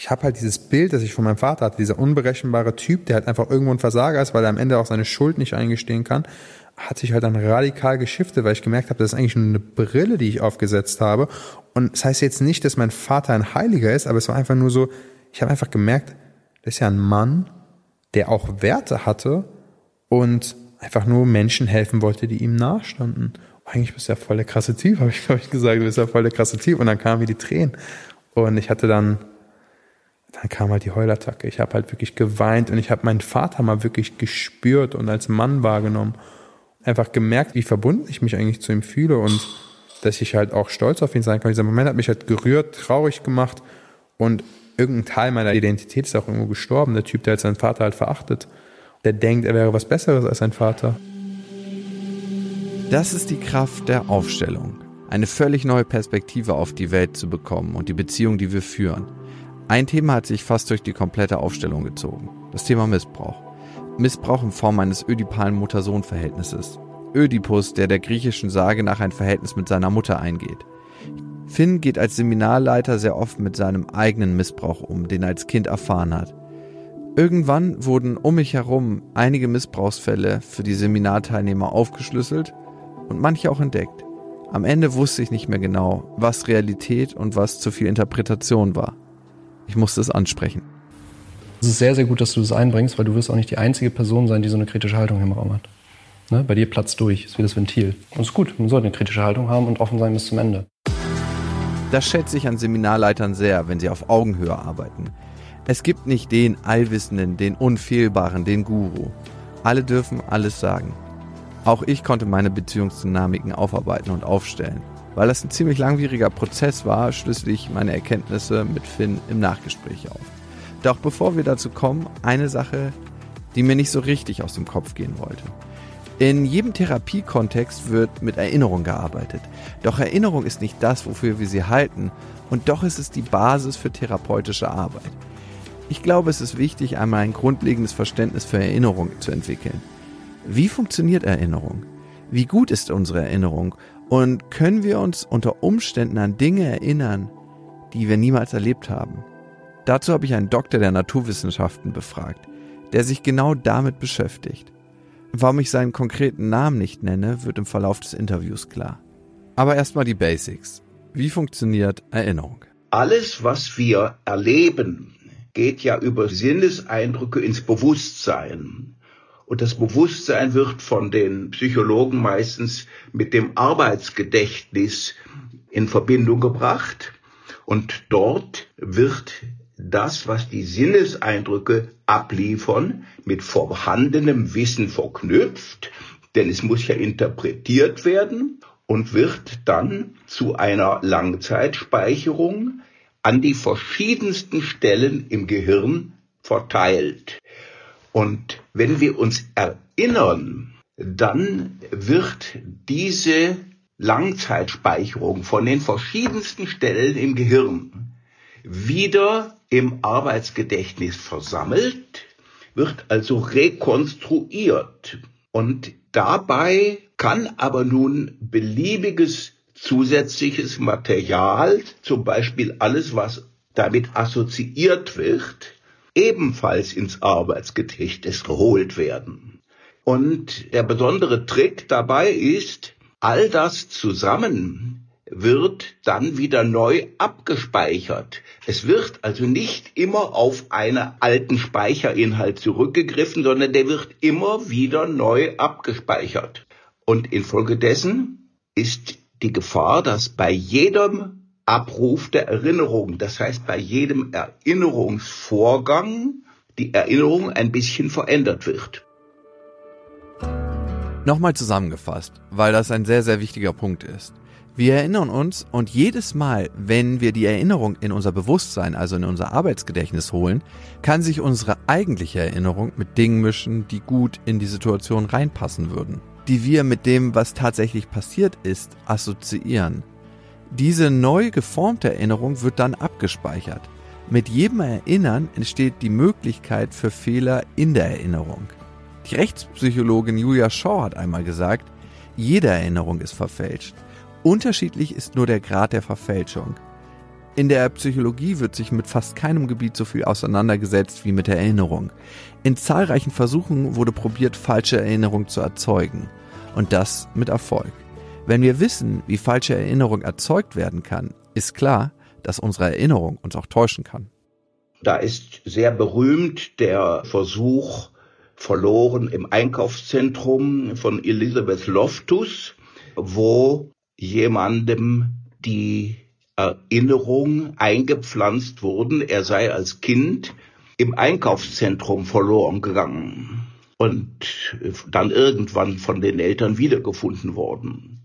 Habe halt dieses Bild, das ich von meinem Vater hatte, dieser unberechenbare Typ, der halt einfach irgendwo ein Versager ist, weil er am Ende auch seine Schuld nicht eingestehen kann, hat sich halt dann radikal geschiftet, weil ich gemerkt habe, das ist eigentlich nur eine Brille, die ich aufgesetzt habe. Und das heißt jetzt nicht, dass mein Vater ein Heiliger ist, aber es war einfach nur so, ich habe einfach gemerkt, das ist ja ein Mann, der auch Werte hatte und einfach nur Menschen helfen wollte, die ihm nahestanden. Eigentlich bist du ja voll der krasse Typ, habe ich, glaube ich, gesagt, du bist ja voll der krasse Typ. Und dann kamen mir die Tränen. Und ich hatte dann dann kam halt die Heulattacke. Ich habe halt wirklich geweint und ich habe meinen Vater mal wirklich gespürt und als Mann wahrgenommen. Einfach gemerkt, wie verbunden ich mich eigentlich zu ihm fühle und dass ich halt auch stolz auf ihn sein kann. Dieser Moment hat mich halt gerührt, traurig gemacht und irgendein Teil meiner Identität ist auch irgendwo gestorben. Der Typ, der halt seinen Vater halt verachtet. Der denkt, er wäre was Besseres als sein Vater. Das ist die Kraft der Aufstellung. Eine völlig neue Perspektive auf die Welt zu bekommen und die Beziehung, die wir führen. Ein Thema hat sich fast durch die komplette Aufstellung gezogen. Das Thema Missbrauch. Missbrauch in Form eines ödipalen Mutter-Sohn-Verhältnisses. Ödipus, der der griechischen Sage nach ein Verhältnis mit seiner Mutter eingeht. Finn geht als Seminarleiter sehr oft mit seinem eigenen Missbrauch um, den er als Kind erfahren hat. Irgendwann wurden um mich herum einige Missbrauchsfälle für die Seminarteilnehmer aufgeschlüsselt und manche auch entdeckt. Am Ende wusste ich nicht mehr genau, was Realität und was zu viel Interpretation war. Ich musste es ansprechen. Es ist sehr, sehr gut, dass du das einbringst, weil du wirst auch nicht die einzige Person sein, die so eine kritische Haltung im Raum hat. Ne? Bei dir platzt durch, ist wie das Ventil. Und es ist gut, man sollte eine kritische Haltung haben und offen sein bis zum Ende. Das schätze ich an Seminarleitern sehr, wenn sie auf Augenhöhe arbeiten. Es gibt nicht den Allwissenden, den Unfehlbaren, den Guru. Alle dürfen alles sagen. Auch ich konnte meine Beziehungsdynamiken aufarbeiten und aufstellen. Weil das ein ziemlich langwieriger Prozess war, schlüssel ich meine Erkenntnisse mit Finn im Nachgespräch auf. Doch bevor wir dazu kommen, eine Sache, die mir nicht so richtig aus dem Kopf gehen wollte. In jedem Therapiekontext wird mit Erinnerung gearbeitet. Doch Erinnerung ist nicht das, wofür wir sie halten, und doch ist es die Basis für therapeutische Arbeit. Ich glaube, es ist wichtig, einmal ein grundlegendes Verständnis für Erinnerung zu entwickeln. Wie funktioniert Erinnerung? Wie gut ist unsere Erinnerung? Und können wir uns unter Umständen an Dinge erinnern, die wir niemals erlebt haben? Dazu habe ich einen Doktor der Naturwissenschaften befragt, der sich genau damit beschäftigt. Warum ich seinen konkreten Namen nicht nenne, wird im Verlauf des Interviews klar. Aber erstmal die Basics. Wie funktioniert Erinnerung? Alles, was wir erleben, geht ja über Sinneseindrücke ins Bewusstsein. Und das Bewusstsein wird von den Psychologen meistens mit dem Arbeitsgedächtnis in Verbindung gebracht. Und dort wird das, was die Sinneseindrücke abliefern, mit vorhandenem Wissen verknüpft, denn es muss ja interpretiert werden und wird dann zu einer Langzeitspeicherung an die verschiedensten Stellen im Gehirn verteilt. Und wenn wir uns erinnern, dann wird diese Langzeitspeicherung von den verschiedensten Stellen im Gehirn wieder im Arbeitsgedächtnis versammelt, wird also rekonstruiert. Und dabei kann aber nun beliebiges zusätzliches Material, zum Beispiel alles, was damit assoziiert wird, ebenfalls ins Arbeitsgedächtnis geholt werden. Und der besondere Trick dabei ist, all das zusammen wird dann wieder neu abgespeichert. Es wird also nicht immer auf einen alten Speicherinhalt zurückgegriffen, sondern der wird immer wieder neu abgespeichert. Und infolgedessen ist die Gefahr, dass bei jedem Abruf der Erinnerung, das heißt bei jedem Erinnerungsvorgang, die Erinnerung ein bisschen verändert wird. Nochmal zusammengefasst, weil das ein sehr, sehr wichtiger Punkt ist. Wir erinnern uns und jedes Mal, wenn wir die Erinnerung in unser Bewusstsein, also in unser Arbeitsgedächtnis holen, kann sich unsere eigentliche Erinnerung mit Dingen mischen, die gut in die Situation reinpassen würden, die wir mit dem, was tatsächlich passiert ist, assoziieren. Diese neu geformte Erinnerung wird dann abgespeichert. Mit jedem Erinnern entsteht die Möglichkeit für Fehler in der Erinnerung. Die Rechtspsychologin Julia Shaw hat einmal gesagt, jede Erinnerung ist verfälscht. Unterschiedlich ist nur der Grad der Verfälschung. In der Psychologie wird sich mit fast keinem Gebiet so viel auseinandergesetzt wie mit der Erinnerung. In zahlreichen Versuchen wurde probiert, falsche Erinnerungen zu erzeugen. Und das mit Erfolg. Wenn wir wissen, wie falsche Erinnerung erzeugt werden kann, ist klar, dass unsere Erinnerung uns auch täuschen kann. Da ist sehr berühmt der Versuch verloren im Einkaufszentrum von Elizabeth Loftus, wo jemandem die Erinnerung eingepflanzt wurden, er sei als Kind im Einkaufszentrum verloren gegangen und dann irgendwann von den Eltern wiedergefunden worden.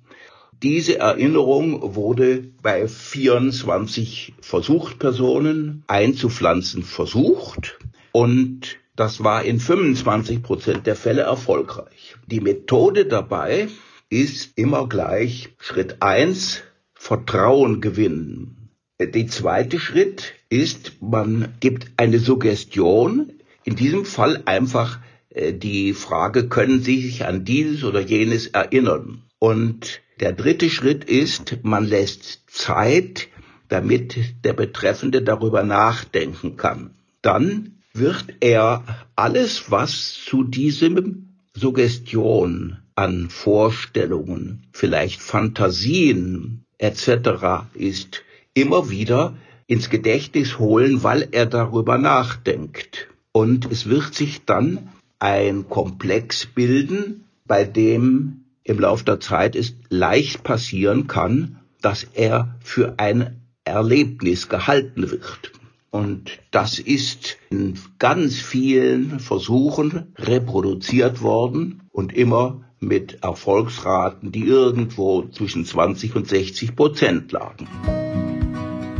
Diese Erinnerung wurde bei 24 Versuchspersonen einzupflanzen versucht und das war in 25 Prozent der Fälle erfolgreich. Die Methode dabei ist immer gleich Schritt eins Vertrauen gewinnen. Der zweite Schritt ist, man gibt eine Suggestion, in diesem Fall einfach äh, die Frage, können Sie sich an dieses oder jenes erinnern? Und Der dritte Schritt ist, man lässt Zeit, damit der Betreffende darüber nachdenken kann. Dann wird er alles, was zu diesem Suggestion an Vorstellungen, vielleicht Fantasien etc. ist, immer wieder ins Gedächtnis holen, weil er darüber nachdenkt. Und es wird sich dann ein Komplex bilden, bei dem im Laufe der Zeit es leicht passieren kann, dass er für ein Erlebnis gehalten wird. Und das ist in ganz vielen Versuchen reproduziert worden und immer mit Erfolgsraten, die irgendwo zwischen 20 und 60 Prozent lagen.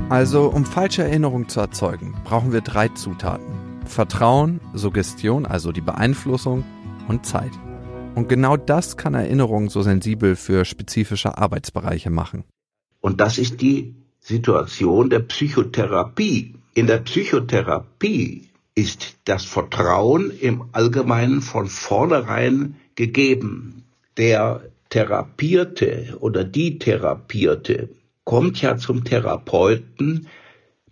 Also, um falsche Erinnerungen zu erzeugen, brauchen wir drei Zutaten. Vertrauen, Suggestion, also die Beeinflussung und Zeit. Und genau das kann Erinnerungen so sensibel für spezifische Arbeitsbereiche machen. Und das ist die Situation der Psychotherapie. In der Psychotherapie ist das Vertrauen im Allgemeinen von vornherein gegeben. Der Therapierte oder die Therapierte kommt ja zum Therapeuten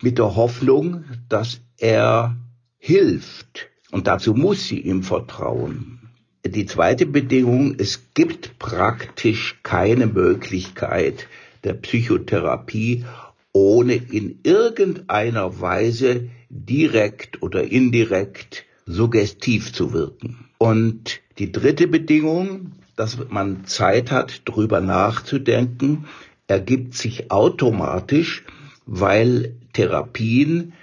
mit der Hoffnung, dass er hilft. Und dazu muss sie ihm vertrauen. Die zweite Bedingung, es gibt praktisch keine Möglichkeit der Psychotherapie, ohne in irgendeiner Weise direkt oder indirekt suggestiv zu wirken. Und die dritte Bedingung, dass man Zeit hat, drüber nachzudenken, ergibt sich automatisch, weil Therapien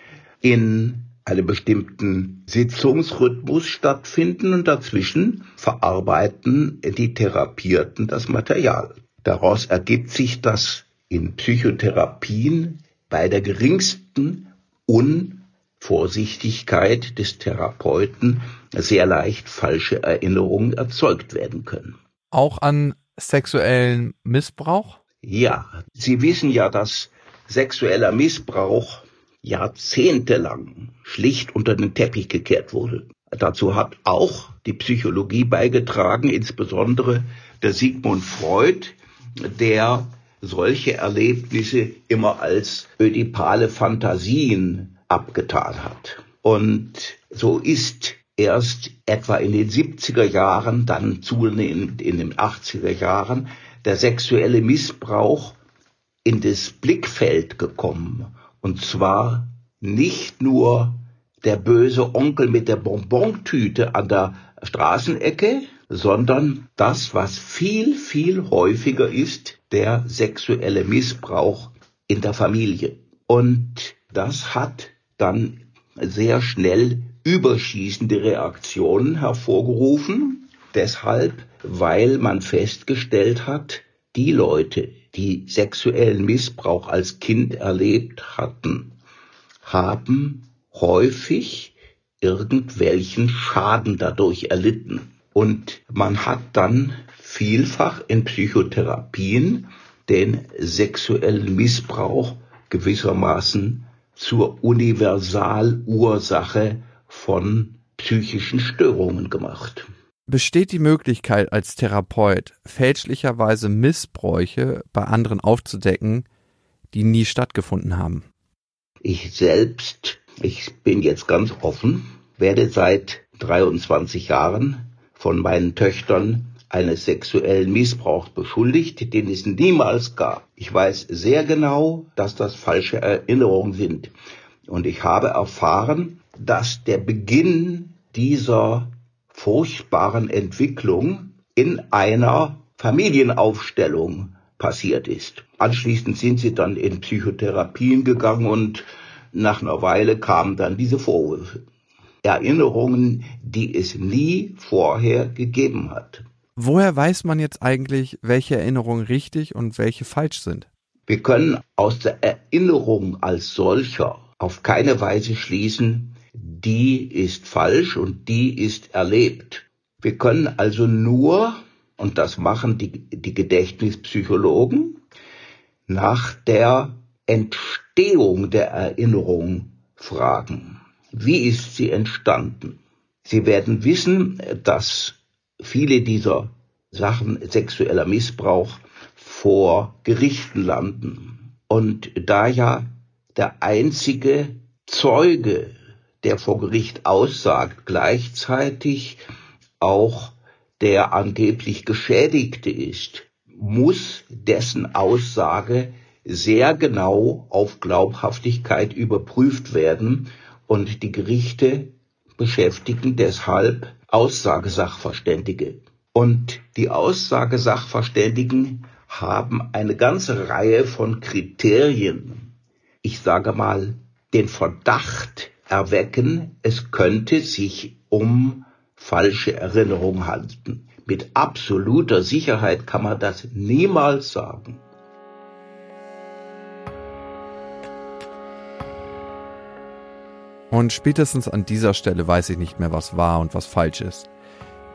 in einem bestimmten Sitzungsrhythmus stattfinden und dazwischen verarbeiten die Therapierten das Material. Daraus ergibt sich, dass in Psychotherapien bei der geringsten Unvorsichtigkeit des Therapeuten sehr leicht falsche Erinnerungen erzeugt werden können. Auch an sexuellen Missbrauch? Ja, Sie wissen ja, dass sexueller Missbrauch jahrzehntelang schlicht unter den Teppich gekehrt wurde. Dazu hat auch die Psychologie beigetragen, insbesondere der Sigmund Freud, der solche Erlebnisse immer als ödipale Fantasien abgetan hat. Und so ist erst etwa in den 70er Jahren, dann zunehmend in den 80er Jahren, der sexuelle Missbrauch in das Blickfeld gekommen. Und zwar nicht nur der böse Onkel mit der Bonbontüte an der Straßenecke, sondern das, was viel, viel häufiger ist, der sexuelle Missbrauch in der Familie. Und das hat dann sehr schnell überschießende Reaktionen hervorgerufen. Deshalb, weil man festgestellt hat, die Leute, die sexuellen Missbrauch als Kind erlebt hatten, haben häufig irgendwelchen Schaden dadurch erlitten. Und man hat dann vielfach in Psychotherapien den sexuellen Missbrauch gewissermaßen zur Universalursache von psychischen Störungen gemacht. Besteht die Möglichkeit als Therapeut fälschlicherweise Missbräuche bei anderen aufzudecken, die nie stattgefunden haben? Ich selbst, ich bin jetzt ganz offen, werde seit 23 Jahren von meinen Töchtern eines sexuellen Missbrauchs beschuldigt, den es niemals gab. Ich weiß sehr genau, dass das falsche Erinnerungen sind. Und ich habe erfahren, dass der Beginn dieser furchtbaren Entwicklung in einer Familienaufstellung passiert ist. Anschließend sind sie dann in Psychotherapien gegangen und nach einer Weile kamen dann diese Vorwürfe. Erinnerungen, die es nie vorher gegeben hat. Woher weiß man jetzt eigentlich, welche Erinnerungen richtig und welche falsch sind? Wir können aus der Erinnerung als solcher auf keine Weise schließen, die ist falsch und die ist erlebt. Wir können also nur, und das machen die, die Gedächtnispsychologen, nach der Entstehung der Erinnerung fragen. Wie ist sie entstanden? Sie werden wissen, dass viele dieser Sachen sexueller Missbrauch vor Gerichten landen. Und da ja der einzige Zeuge, der vor Gericht aussagt, gleichzeitig auch der angeblich Geschädigte ist, muss dessen Aussage sehr genau auf Glaubhaftigkeit überprüft werden und die Gerichte beschäftigen deshalb Aussagesachverständige. Und die Aussagesachverständigen haben eine ganze Reihe von Kriterien. Ich sage mal, den Verdacht erwecken, es könnte sich um falsche Erinnerung handeln. Mit absoluter Sicherheit kann man das niemals sagen. Und spätestens an dieser Stelle weiß ich nicht mehr, was wahr und was falsch ist.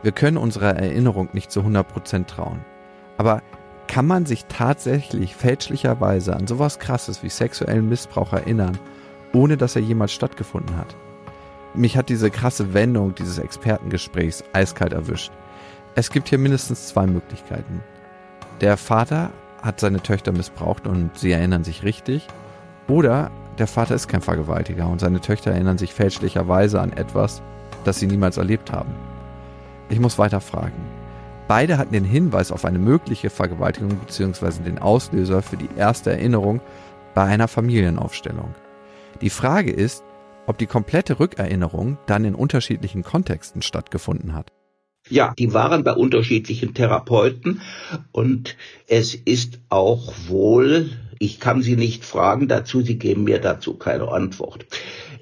Wir können unserer Erinnerung nicht zu 100% trauen. Aber kann man sich tatsächlich fälschlicherweise an sowas krasses wie sexuellen Missbrauch erinnern, ohne dass er jemals stattgefunden hat? Mich hat diese krasse Wendung dieses Expertengesprächs eiskalt erwischt. Es gibt hier mindestens zwei Möglichkeiten. Der Vater hat seine Töchter missbraucht und sie erinnern sich richtig. Oder der Vater ist kein Vergewaltiger und seine Töchter erinnern sich fälschlicherweise an etwas, das sie niemals erlebt haben. Ich muss weiter fragen. Beide hatten den Hinweis auf eine mögliche Vergewaltigung bzw. den Auslöser für die erste Erinnerung bei einer Familienaufstellung. Die Frage ist, ob die komplette Rückerinnerung dann in unterschiedlichen Kontexten stattgefunden hat. Ja, die waren bei unterschiedlichen Therapeuten und es ist auch wohl ich kann Sie nicht fragen dazu, Sie geben mir dazu keine Antwort.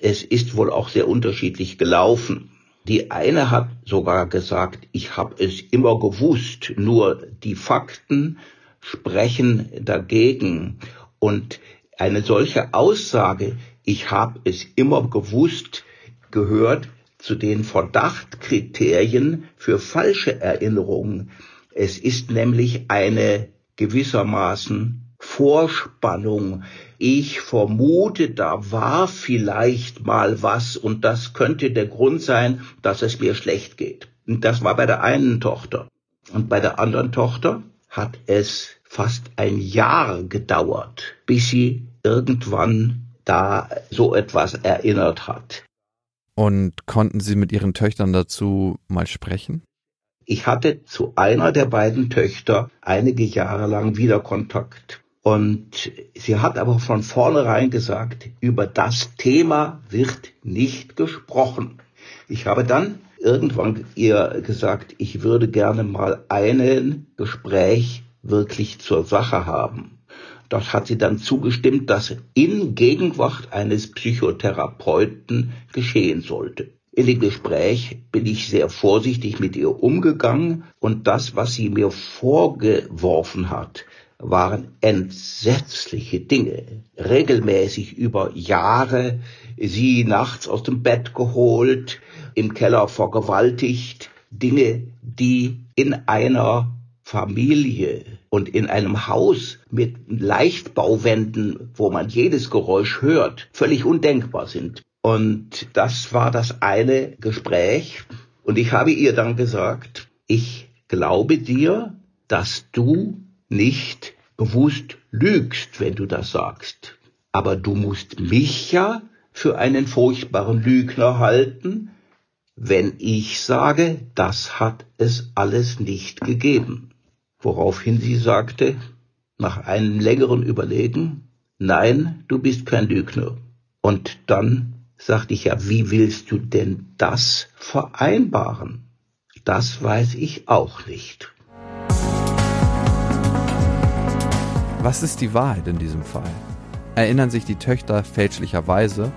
Es ist wohl auch sehr unterschiedlich gelaufen. Die eine hat sogar gesagt, ich habe es immer gewusst, nur die Fakten sprechen dagegen. Und eine solche Aussage, ich habe es immer gewusst, gehört zu den Verdachtkriterien für falsche Erinnerungen. Es ist nämlich eine gewissermaßen Vorspannung. Ich vermute, da war vielleicht mal was und das könnte der Grund sein, dass es mir schlecht geht. Und das war bei der einen Tochter. Und bei der anderen Tochter hat es fast ein Jahr gedauert, bis sie irgendwann da so etwas erinnert hat. Und konnten Sie mit Ihren Töchtern dazu mal sprechen? Ich hatte zu einer der beiden Töchter einige Jahre lang wieder Kontakt. Und sie hat aber von vornherein gesagt, über das Thema wird nicht gesprochen. Ich habe dann irgendwann ihr gesagt, ich würde gerne mal einen Gespräch wirklich zur Sache haben. Das hat sie dann zugestimmt, dass in Gegenwart eines Psychotherapeuten geschehen sollte. In dem Gespräch bin ich sehr vorsichtig mit ihr umgegangen und das, was sie mir vorgeworfen hat, waren entsetzliche Dinge. Regelmäßig über Jahre sie nachts aus dem Bett geholt, im Keller vergewaltigt, Dinge, die in einer Familie und in einem Haus mit Leichtbauwänden, wo man jedes Geräusch hört, völlig undenkbar sind. Und das war das eine Gespräch. Und ich habe ihr dann gesagt, ich glaube dir, dass du nicht bewusst lügst, wenn du das sagst. Aber du musst mich ja für einen furchtbaren Lügner halten, wenn ich sage, das hat es alles nicht gegeben. Woraufhin sie sagte, nach einem längeren Überlegen, nein, du bist kein Lügner. Und dann sagte ich ja, wie willst du denn das vereinbaren? Das weiß ich auch nicht. Was ist die Wahrheit in diesem Fall? Erinnern sich die Töchter fälschlicherweise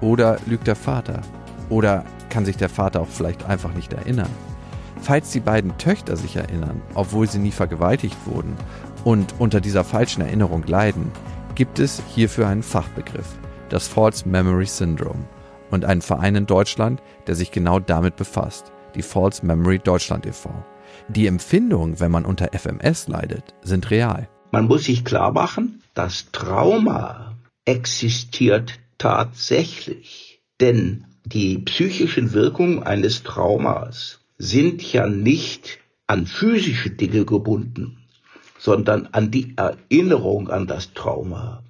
oder lügt der Vater? Oder kann sich der Vater auch vielleicht einfach nicht erinnern? Falls die beiden Töchter sich erinnern, obwohl sie nie vergewaltigt wurden und unter dieser falschen Erinnerung leiden, gibt es hierfür einen Fachbegriff, das False Memory Syndrome, und einen Verein in Deutschland, der sich genau damit befasst, die False Memory Deutschland e.V. Die Empfindungen, wenn man unter FMS leidet, sind real. Man muss sich klar machen, das Trauma existiert tatsächlich. Denn die psychischen Wirkungen eines Traumas sind ja nicht an physische Dinge gebunden, sondern an die Erinnerung an das Trauma.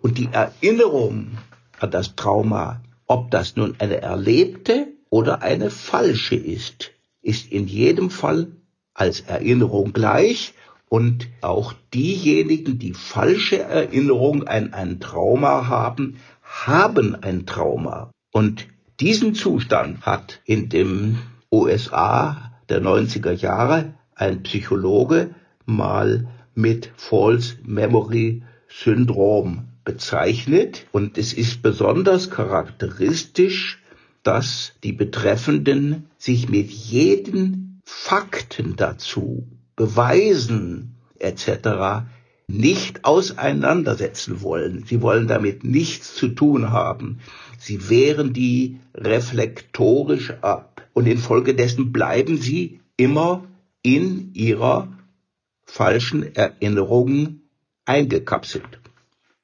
Und die Erinnerung an das Trauma, ob das nun eine erlebte oder eine falsche ist, ist in jedem Fall als Erinnerung gleich und auch diejenigen, die falsche Erinnerung an ein Trauma haben, haben ein Trauma. Und diesen Zustand hat in dem USA der 90er Jahre ein Psychologe mal mit False Memory Syndrom bezeichnet. Und es ist besonders charakteristisch, dass die Betreffenden sich mit jeden Fakten dazu, Beweisen etc. nicht auseinandersetzen wollen. Sie wollen damit nichts zu tun haben. Sie wehren die reflektorisch ab. Und infolgedessen bleiben sie immer in ihrer falschen Erinnerung eingekapselt.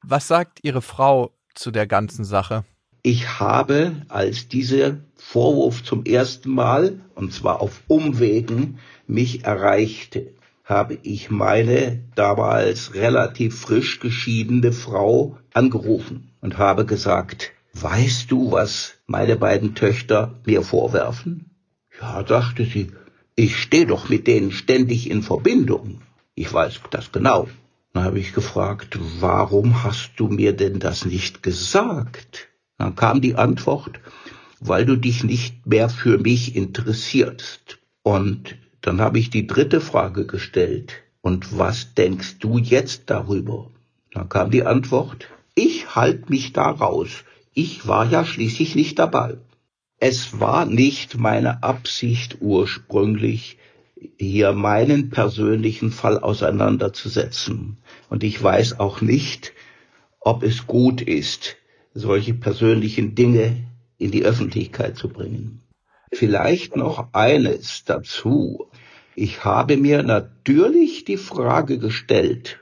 Was sagt Ihre Frau zu der ganzen Sache? Ich habe, als dieser Vorwurf zum ersten Mal, und zwar auf Umwegen, mich erreichte, habe ich meine damals relativ frisch geschiedene Frau angerufen und habe gesagt, weißt du, was meine beiden Töchter mir vorwerfen? Ja, dachte sie, ich stehe doch mit denen ständig in Verbindung. Ich weiß das genau. Dann habe ich gefragt, warum hast du mir denn das nicht gesagt? Dann kam die Antwort, weil du dich nicht mehr für mich interessierst. Und dann habe ich die dritte Frage gestellt. Und was denkst du jetzt darüber? Dann kam die Antwort, ich halte mich da raus. Ich war ja schließlich nicht dabei. Es war nicht meine Absicht ursprünglich, hier meinen persönlichen Fall auseinanderzusetzen. Und ich weiß auch nicht, ob es gut ist, solche persönlichen Dinge in die Öffentlichkeit zu bringen. Vielleicht noch eines dazu. Ich habe mir natürlich die Frage gestellt,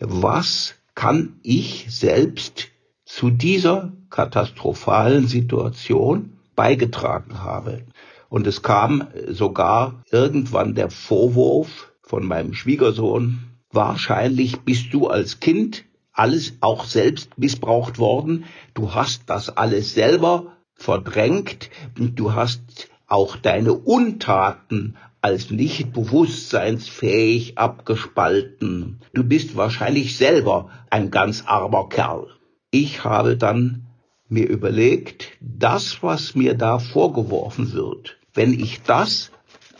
was kann ich selbst zu dieser katastrophalen Situation beigetragen habe. Und es kam sogar irgendwann der Vorwurf von meinem Schwiegersohn, wahrscheinlich bist du als Kind alles auch selbst missbraucht worden. Du hast das alles selber verdrängt. Du hast auch deine Untaten als nicht bewusstseinsfähig abgespalten. Du bist wahrscheinlich selber ein ganz armer Kerl. Ich habe dann mir überlegt, das, was mir da vorgeworfen wird, wenn ich das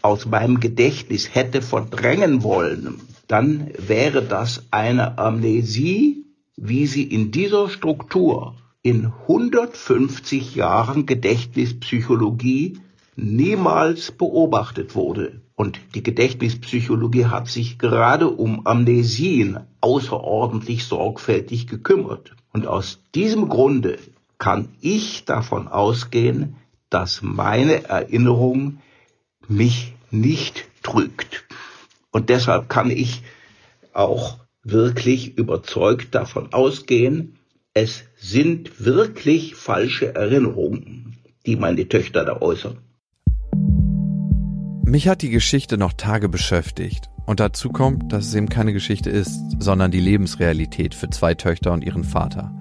aus meinem Gedächtnis hätte verdrängen wollen, dann wäre das eine Amnesie, wie sie in dieser Struktur in 150 Jahren Gedächtnispsychologie niemals beobachtet wurde. Und die Gedächtnispsychologie hat sich gerade um Amnesien außerordentlich sorgfältig gekümmert. Und aus diesem Grunde kann ich davon ausgehen, dass meine Erinnerung mich nicht trügt. Und deshalb kann ich auch wirklich überzeugt davon ausgehen, es sind wirklich falsche Erinnerungen, die meine Töchter da äußern. Mich hat die Geschichte noch Tage beschäftigt. Und dazu kommt, dass es eben keine Geschichte ist, sondern die Lebensrealität für zwei Töchter und ihren Vater.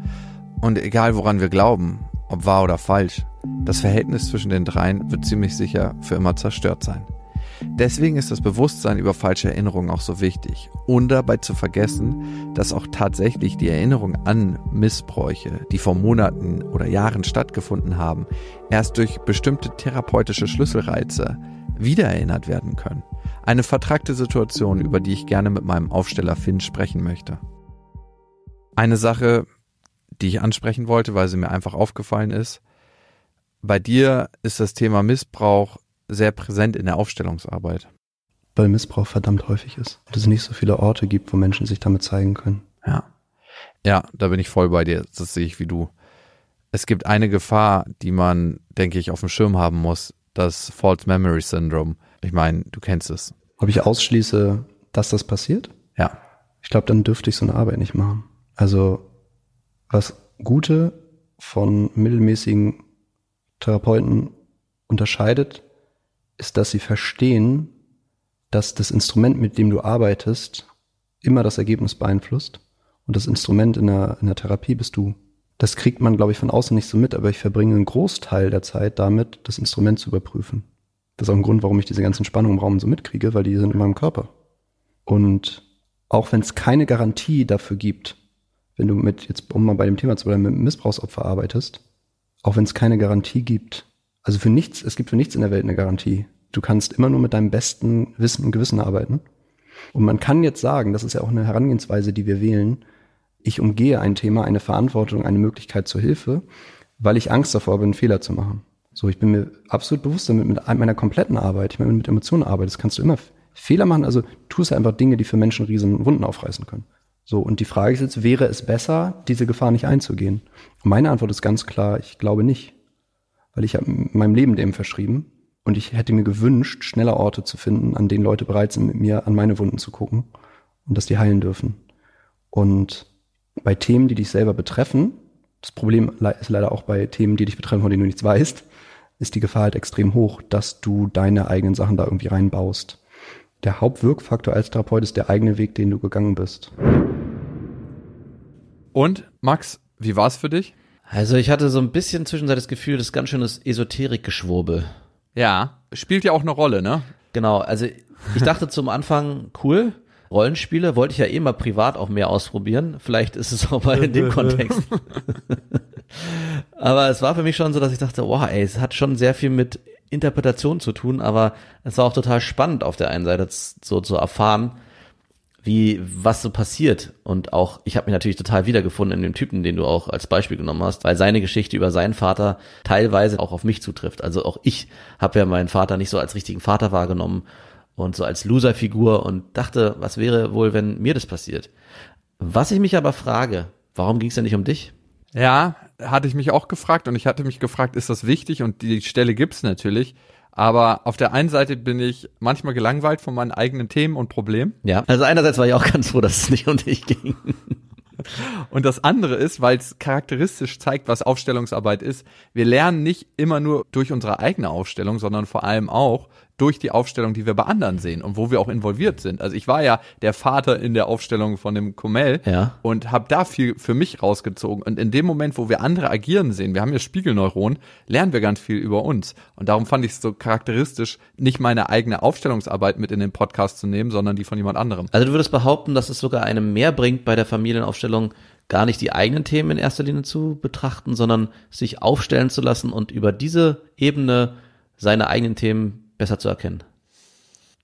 Und egal woran wir glauben, ob wahr oder falsch, das Verhältnis zwischen den dreien wird ziemlich sicher für immer zerstört sein. Deswegen ist das Bewusstsein über falsche Erinnerungen auch so wichtig. Und dabei zu vergessen, dass auch tatsächlich die Erinnerung an Missbräuche, die vor Monaten oder Jahren stattgefunden haben, erst durch bestimmte therapeutische Schlüsselreize wiedererinnert werden können. Eine vertragte Situation, über die ich gerne mit meinem Aufsteller Finn sprechen möchte. Eine Sache, die ich ansprechen wollte, weil sie mir einfach aufgefallen ist. Bei dir ist das Thema Missbrauch sehr präsent in der Aufstellungsarbeit. Weil Missbrauch verdammt häufig ist. Und es nicht so viele Orte gibt, wo Menschen sich damit zeigen können. Ja. Ja, da bin ich voll bei dir. Das sehe ich wie du. Es gibt eine Gefahr, die man, denke ich, auf dem Schirm haben muss. Das False Memory Syndrome. Ich meine, du kennst es. Ob ich ausschließe, dass das passiert? Ja. Ich glaube, dann dürfte ich so eine Arbeit nicht machen. Also, was gute von mittelmäßigen Therapeuten unterscheidet, ist, dass sie verstehen, dass das Instrument, mit dem du arbeitest, immer das Ergebnis beeinflusst. Und das Instrument in der, in der Therapie bist du. Das kriegt man, glaube ich, von außen nicht so mit, aber ich verbringe einen Großteil der Zeit damit, das Instrument zu überprüfen. Das ist auch ein Grund, warum ich diese ganzen Spannungen im Raum so mitkriege, weil die sind in meinem Körper. Und auch wenn es keine Garantie dafür gibt, wenn du mit, jetzt um mal bei dem Thema zu bleiben, mit Missbrauchsopfer arbeitest, auch wenn es keine Garantie gibt, also für nichts, es gibt für nichts in der Welt eine Garantie. Du kannst immer nur mit deinem besten Wissen und Gewissen arbeiten. Und man kann jetzt sagen, das ist ja auch eine Herangehensweise, die wir wählen, ich umgehe ein Thema, eine Verantwortung, eine Möglichkeit zur Hilfe, weil ich Angst davor einen Fehler zu machen. So, ich bin mir absolut bewusst damit, mit meiner kompletten Arbeit, ich meine, mit Emotionen arbeite, das kannst du immer Fehler machen, also tust einfach Dinge, die für Menschen riesen Wunden aufreißen können. So, und die Frage ist jetzt, wäre es besser, diese Gefahr nicht einzugehen? Und meine Antwort ist ganz klar, ich glaube nicht. Weil ich habe meinem Leben dem verschrieben und ich hätte mir gewünscht, schneller Orte zu finden, an denen Leute bereit sind, mit mir an meine Wunden zu gucken und dass die heilen dürfen. Und bei Themen, die dich selber betreffen, das Problem ist leider auch bei Themen, die dich betreffen, von denen du nichts weißt, ist die Gefahr halt extrem hoch, dass du deine eigenen Sachen da irgendwie reinbaust. Der Hauptwirkfaktor als Therapeut ist der eigene Weg, den du gegangen bist. Und Max, wie war es für dich? Also ich hatte so ein bisschen zwischenzeitlich das Gefühl, das ist ganz schönes Esoterik-Geschwurbel. Ja, spielt ja auch eine Rolle, ne? Genau, also ich dachte zum Anfang, cool, Rollenspiele wollte ich ja eh mal privat auch mehr ausprobieren. Vielleicht ist es auch mal in dem Kontext. aber es war für mich schon so, dass ich dachte, wow, ey, es hat schon sehr viel mit Interpretation zu tun, aber es war auch total spannend auf der einen Seite so zu erfahren, wie was so passiert und auch ich habe mich natürlich total wiedergefunden in dem Typen, den du auch als Beispiel genommen hast, weil seine Geschichte über seinen Vater teilweise auch auf mich zutrifft. Also auch ich habe ja meinen Vater nicht so als richtigen Vater wahrgenommen und so als Loserfigur und dachte, was wäre wohl, wenn mir das passiert? Was ich mich aber frage, warum ging es denn nicht um dich? Ja, hatte ich mich auch gefragt und ich hatte mich gefragt, ist das wichtig? Und die Stelle gibt's natürlich. Aber auf der einen Seite bin ich manchmal gelangweilt von meinen eigenen Themen und Problemen. Ja, also einerseits war ich auch ganz froh, dass es nicht um dich ging. Und das andere ist, weil es charakteristisch zeigt, was Aufstellungsarbeit ist. Wir lernen nicht immer nur durch unsere eigene Aufstellung, sondern vor allem auch durch die Aufstellung, die wir bei anderen sehen und wo wir auch involviert sind. Also ich war ja der Vater in der Aufstellung von dem Kumel ja. und habe da viel für mich rausgezogen. Und in dem Moment, wo wir andere agieren sehen, wir haben ja Spiegelneuronen, lernen wir ganz viel über uns. Und darum fand ich es so charakteristisch, nicht meine eigene Aufstellungsarbeit mit in den Podcast zu nehmen, sondern die von jemand anderem. Also du würdest behaupten, dass es sogar einem mehr bringt bei der Familienaufstellung, gar nicht die eigenen Themen in erster Linie zu betrachten, sondern sich aufstellen zu lassen und über diese Ebene seine eigenen Themen besser zu erkennen?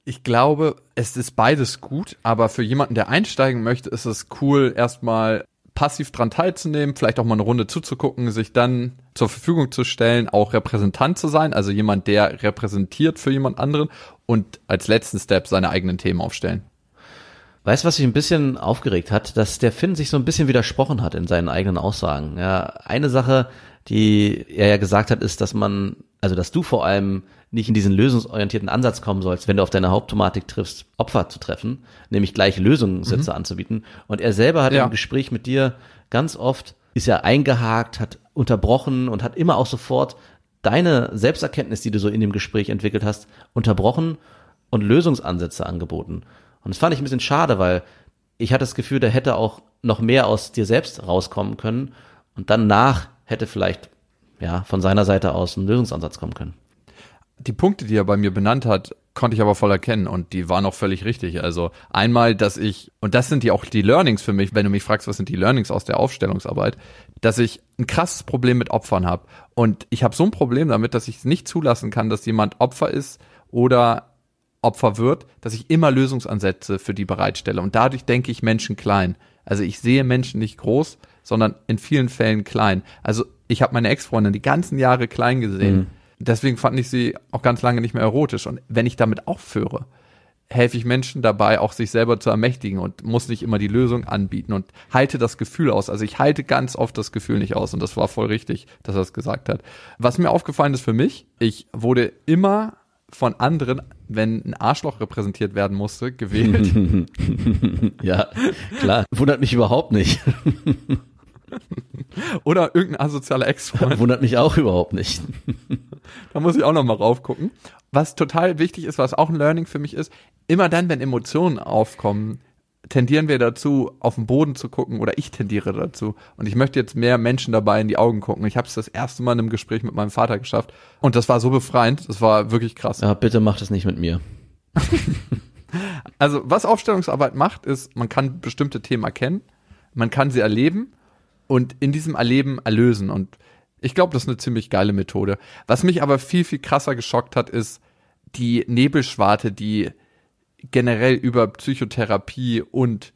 Ich glaube, es ist beides gut, aber für jemanden, der einsteigen möchte, ist es cool, erstmal passiv dran teilzunehmen, vielleicht auch mal eine Runde zuzugucken, sich dann zur Verfügung zu stellen, auch Repräsentant zu sein, also jemand, der repräsentiert für jemand anderen und als letzten Step seine eigenen Themen aufstellen. Weißt du, was sich ein bisschen aufgeregt hat, dass der Finn sich so ein bisschen widersprochen hat in seinen eigenen Aussagen. Ja, eine Sache, die er ja gesagt hat, ist, dass man, also dass du vor allem nicht in diesen lösungsorientierten Ansatz kommen sollst, wenn du auf deine Hauptthematik triffst, Opfer zu treffen, nämlich gleiche Lösungssätze mhm. anzubieten. Und er selber hat ja. im Gespräch mit dir ganz oft, ist er eingehakt, hat unterbrochen und hat immer auch sofort deine Selbsterkenntnis, die du so in dem Gespräch entwickelt hast, unterbrochen und Lösungsansätze angeboten. Und das fand ich ein bisschen schade, weil ich hatte das Gefühl, da hätte auch noch mehr aus dir selbst rauskommen können und danach hätte vielleicht ja von seiner Seite aus ein Lösungsansatz kommen können die Punkte, die er bei mir benannt hat, konnte ich aber voll erkennen und die waren auch völlig richtig. Also einmal, dass ich, und das sind ja auch die Learnings für mich, wenn du mich fragst, was sind die Learnings aus der Aufstellungsarbeit, dass ich ein krasses Problem mit Opfern habe. Und ich habe so ein Problem damit, dass ich es nicht zulassen kann, dass jemand Opfer ist oder Opfer wird, dass ich immer Lösungsansätze für die bereitstelle. Und dadurch denke ich Menschen klein. Also ich sehe Menschen nicht groß, sondern in vielen Fällen klein. Also ich habe meine Ex-Freundin die ganzen Jahre klein gesehen. Mhm Deswegen fand ich sie auch ganz lange nicht mehr erotisch. Und wenn ich damit aufhöre, helfe ich Menschen dabei, auch sich selber zu ermächtigen und muss nicht immer die Lösung anbieten und halte das Gefühl aus. Also ich halte ganz oft das Gefühl nicht aus und das war voll richtig, dass er es gesagt hat. Was mir aufgefallen ist für mich, ich wurde immer von anderen, wenn ein Arschloch repräsentiert werden musste, gewählt. ja, klar. Wundert mich überhaupt nicht. Oder irgendein asozialer Ex-Freund. Wundert mich auch überhaupt nicht. da muss ich auch noch mal raufgucken. Was total wichtig ist, was auch ein Learning für mich ist, immer dann, wenn Emotionen aufkommen, tendieren wir dazu, auf den Boden zu gucken oder ich tendiere dazu. Und ich möchte jetzt mehr Menschen dabei in die Augen gucken. Ich habe es das erste Mal in einem Gespräch mit meinem Vater geschafft und das war so befreiend. Das war wirklich krass. Ja, bitte mach das nicht mit mir. also was Aufstellungsarbeit macht, ist, man kann bestimmte Themen erkennen, man kann sie erleben und in diesem Erleben erlösen. Und ich glaube, das ist eine ziemlich geile Methode. Was mich aber viel, viel krasser geschockt hat, ist die Nebelschwarte, die generell über Psychotherapie und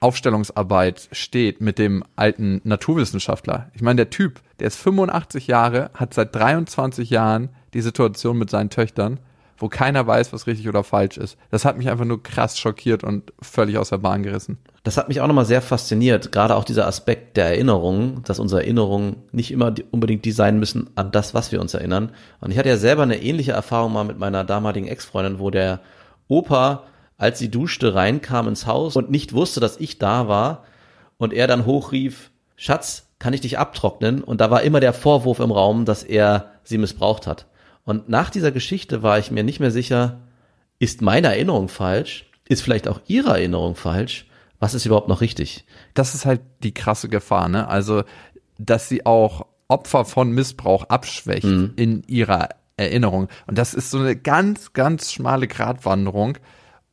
Aufstellungsarbeit steht mit dem alten Naturwissenschaftler. Ich meine, der Typ, der ist 85 Jahre, hat seit 23 Jahren die Situation mit seinen Töchtern, wo keiner weiß, was richtig oder falsch ist. Das hat mich einfach nur krass schockiert und völlig aus der Bahn gerissen. Das hat mich auch nochmal sehr fasziniert, gerade auch dieser Aspekt der Erinnerung, dass unsere Erinnerungen nicht immer unbedingt die sein müssen an das, was wir uns erinnern. Und ich hatte ja selber eine ähnliche Erfahrung mal mit meiner damaligen Ex-Freundin, wo der Opa, als sie duschte, reinkam ins Haus und nicht wusste, dass ich da war und er dann hochrief, Schatz, kann ich dich abtrocknen? Und da war immer der Vorwurf im Raum, dass er sie missbraucht hat. Und nach dieser Geschichte war ich mir nicht mehr sicher, ist meine Erinnerung falsch? Ist vielleicht auch ihre Erinnerung falsch? Was ist überhaupt noch richtig? Das ist halt die krasse Gefahr, ne? Also, dass sie auch Opfer von Missbrauch abschwächt mhm. in ihrer Erinnerung. Und das ist so eine ganz, ganz schmale Gratwanderung.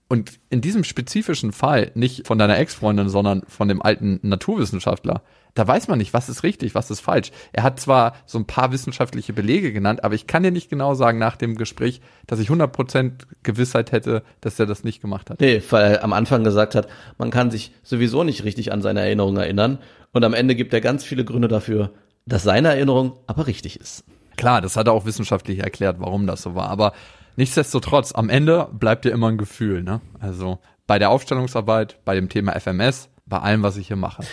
Und in diesem spezifischen Fall nicht von deiner Ex-Freundin, sondern von dem alten Naturwissenschaftler. Da weiß man nicht, was ist richtig, was ist falsch. Er hat zwar so ein paar wissenschaftliche Belege genannt, aber ich kann dir nicht genau sagen nach dem Gespräch, dass ich 100% Gewissheit hätte, dass er das nicht gemacht hat. Nee, weil er am Anfang gesagt hat, man kann sich sowieso nicht richtig an seine Erinnerung erinnern. Und am Ende gibt er ganz viele Gründe dafür, dass seine Erinnerung aber richtig ist. Klar, das hat er auch wissenschaftlich erklärt, warum das so war. Aber nichtsdestotrotz, am Ende bleibt ja immer ein Gefühl. Ne? Also bei der Aufstellungsarbeit, bei dem Thema FMS, bei allem, was ich hier mache.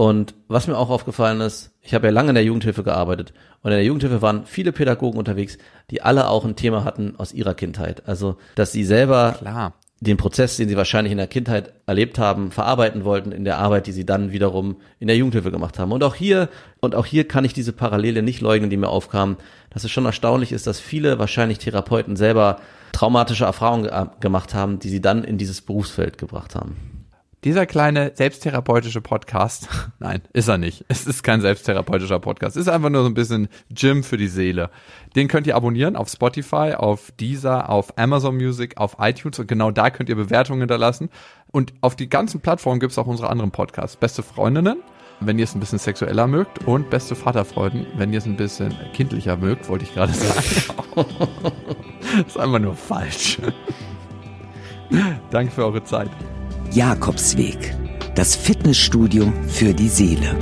Und was mir auch aufgefallen ist, ich habe ja lange in der Jugendhilfe gearbeitet und in der Jugendhilfe waren viele Pädagogen unterwegs, die alle auch ein Thema hatten aus ihrer Kindheit. Also, dass sie selber Klar den Prozess, den sie wahrscheinlich in der Kindheit erlebt haben, verarbeiten wollten in der Arbeit, die sie dann wiederum in der Jugendhilfe gemacht haben. Und auch hier, und auch hier kann ich diese Parallele nicht leugnen, die mir aufkamen, dass es schon erstaunlich ist, dass viele wahrscheinlich Therapeuten selber traumatische Erfahrungen gemacht haben, die sie dann in dieses Berufsfeld gebracht haben. Dieser kleine selbsttherapeutische Podcast, nein, ist er nicht. Es ist kein selbsttherapeutischer Podcast. Ist einfach nur so ein bisschen Gym für die Seele. Den könnt ihr abonnieren auf Spotify, auf Deezer, auf Amazon Music, auf iTunes und genau da könnt ihr Bewertungen hinterlassen. Und auf die ganzen Plattformen gibt es auch unsere anderen Podcasts. Beste Freundinnen, wenn ihr es ein bisschen sexueller mögt und beste Vaterfreuden, wenn ihr es ein bisschen kindlicher mögt, wollte ich gerade sagen. ist einfach nur falsch. Danke für eure Zeit. Jakobsweg, das Fitnessstudio für die Seele.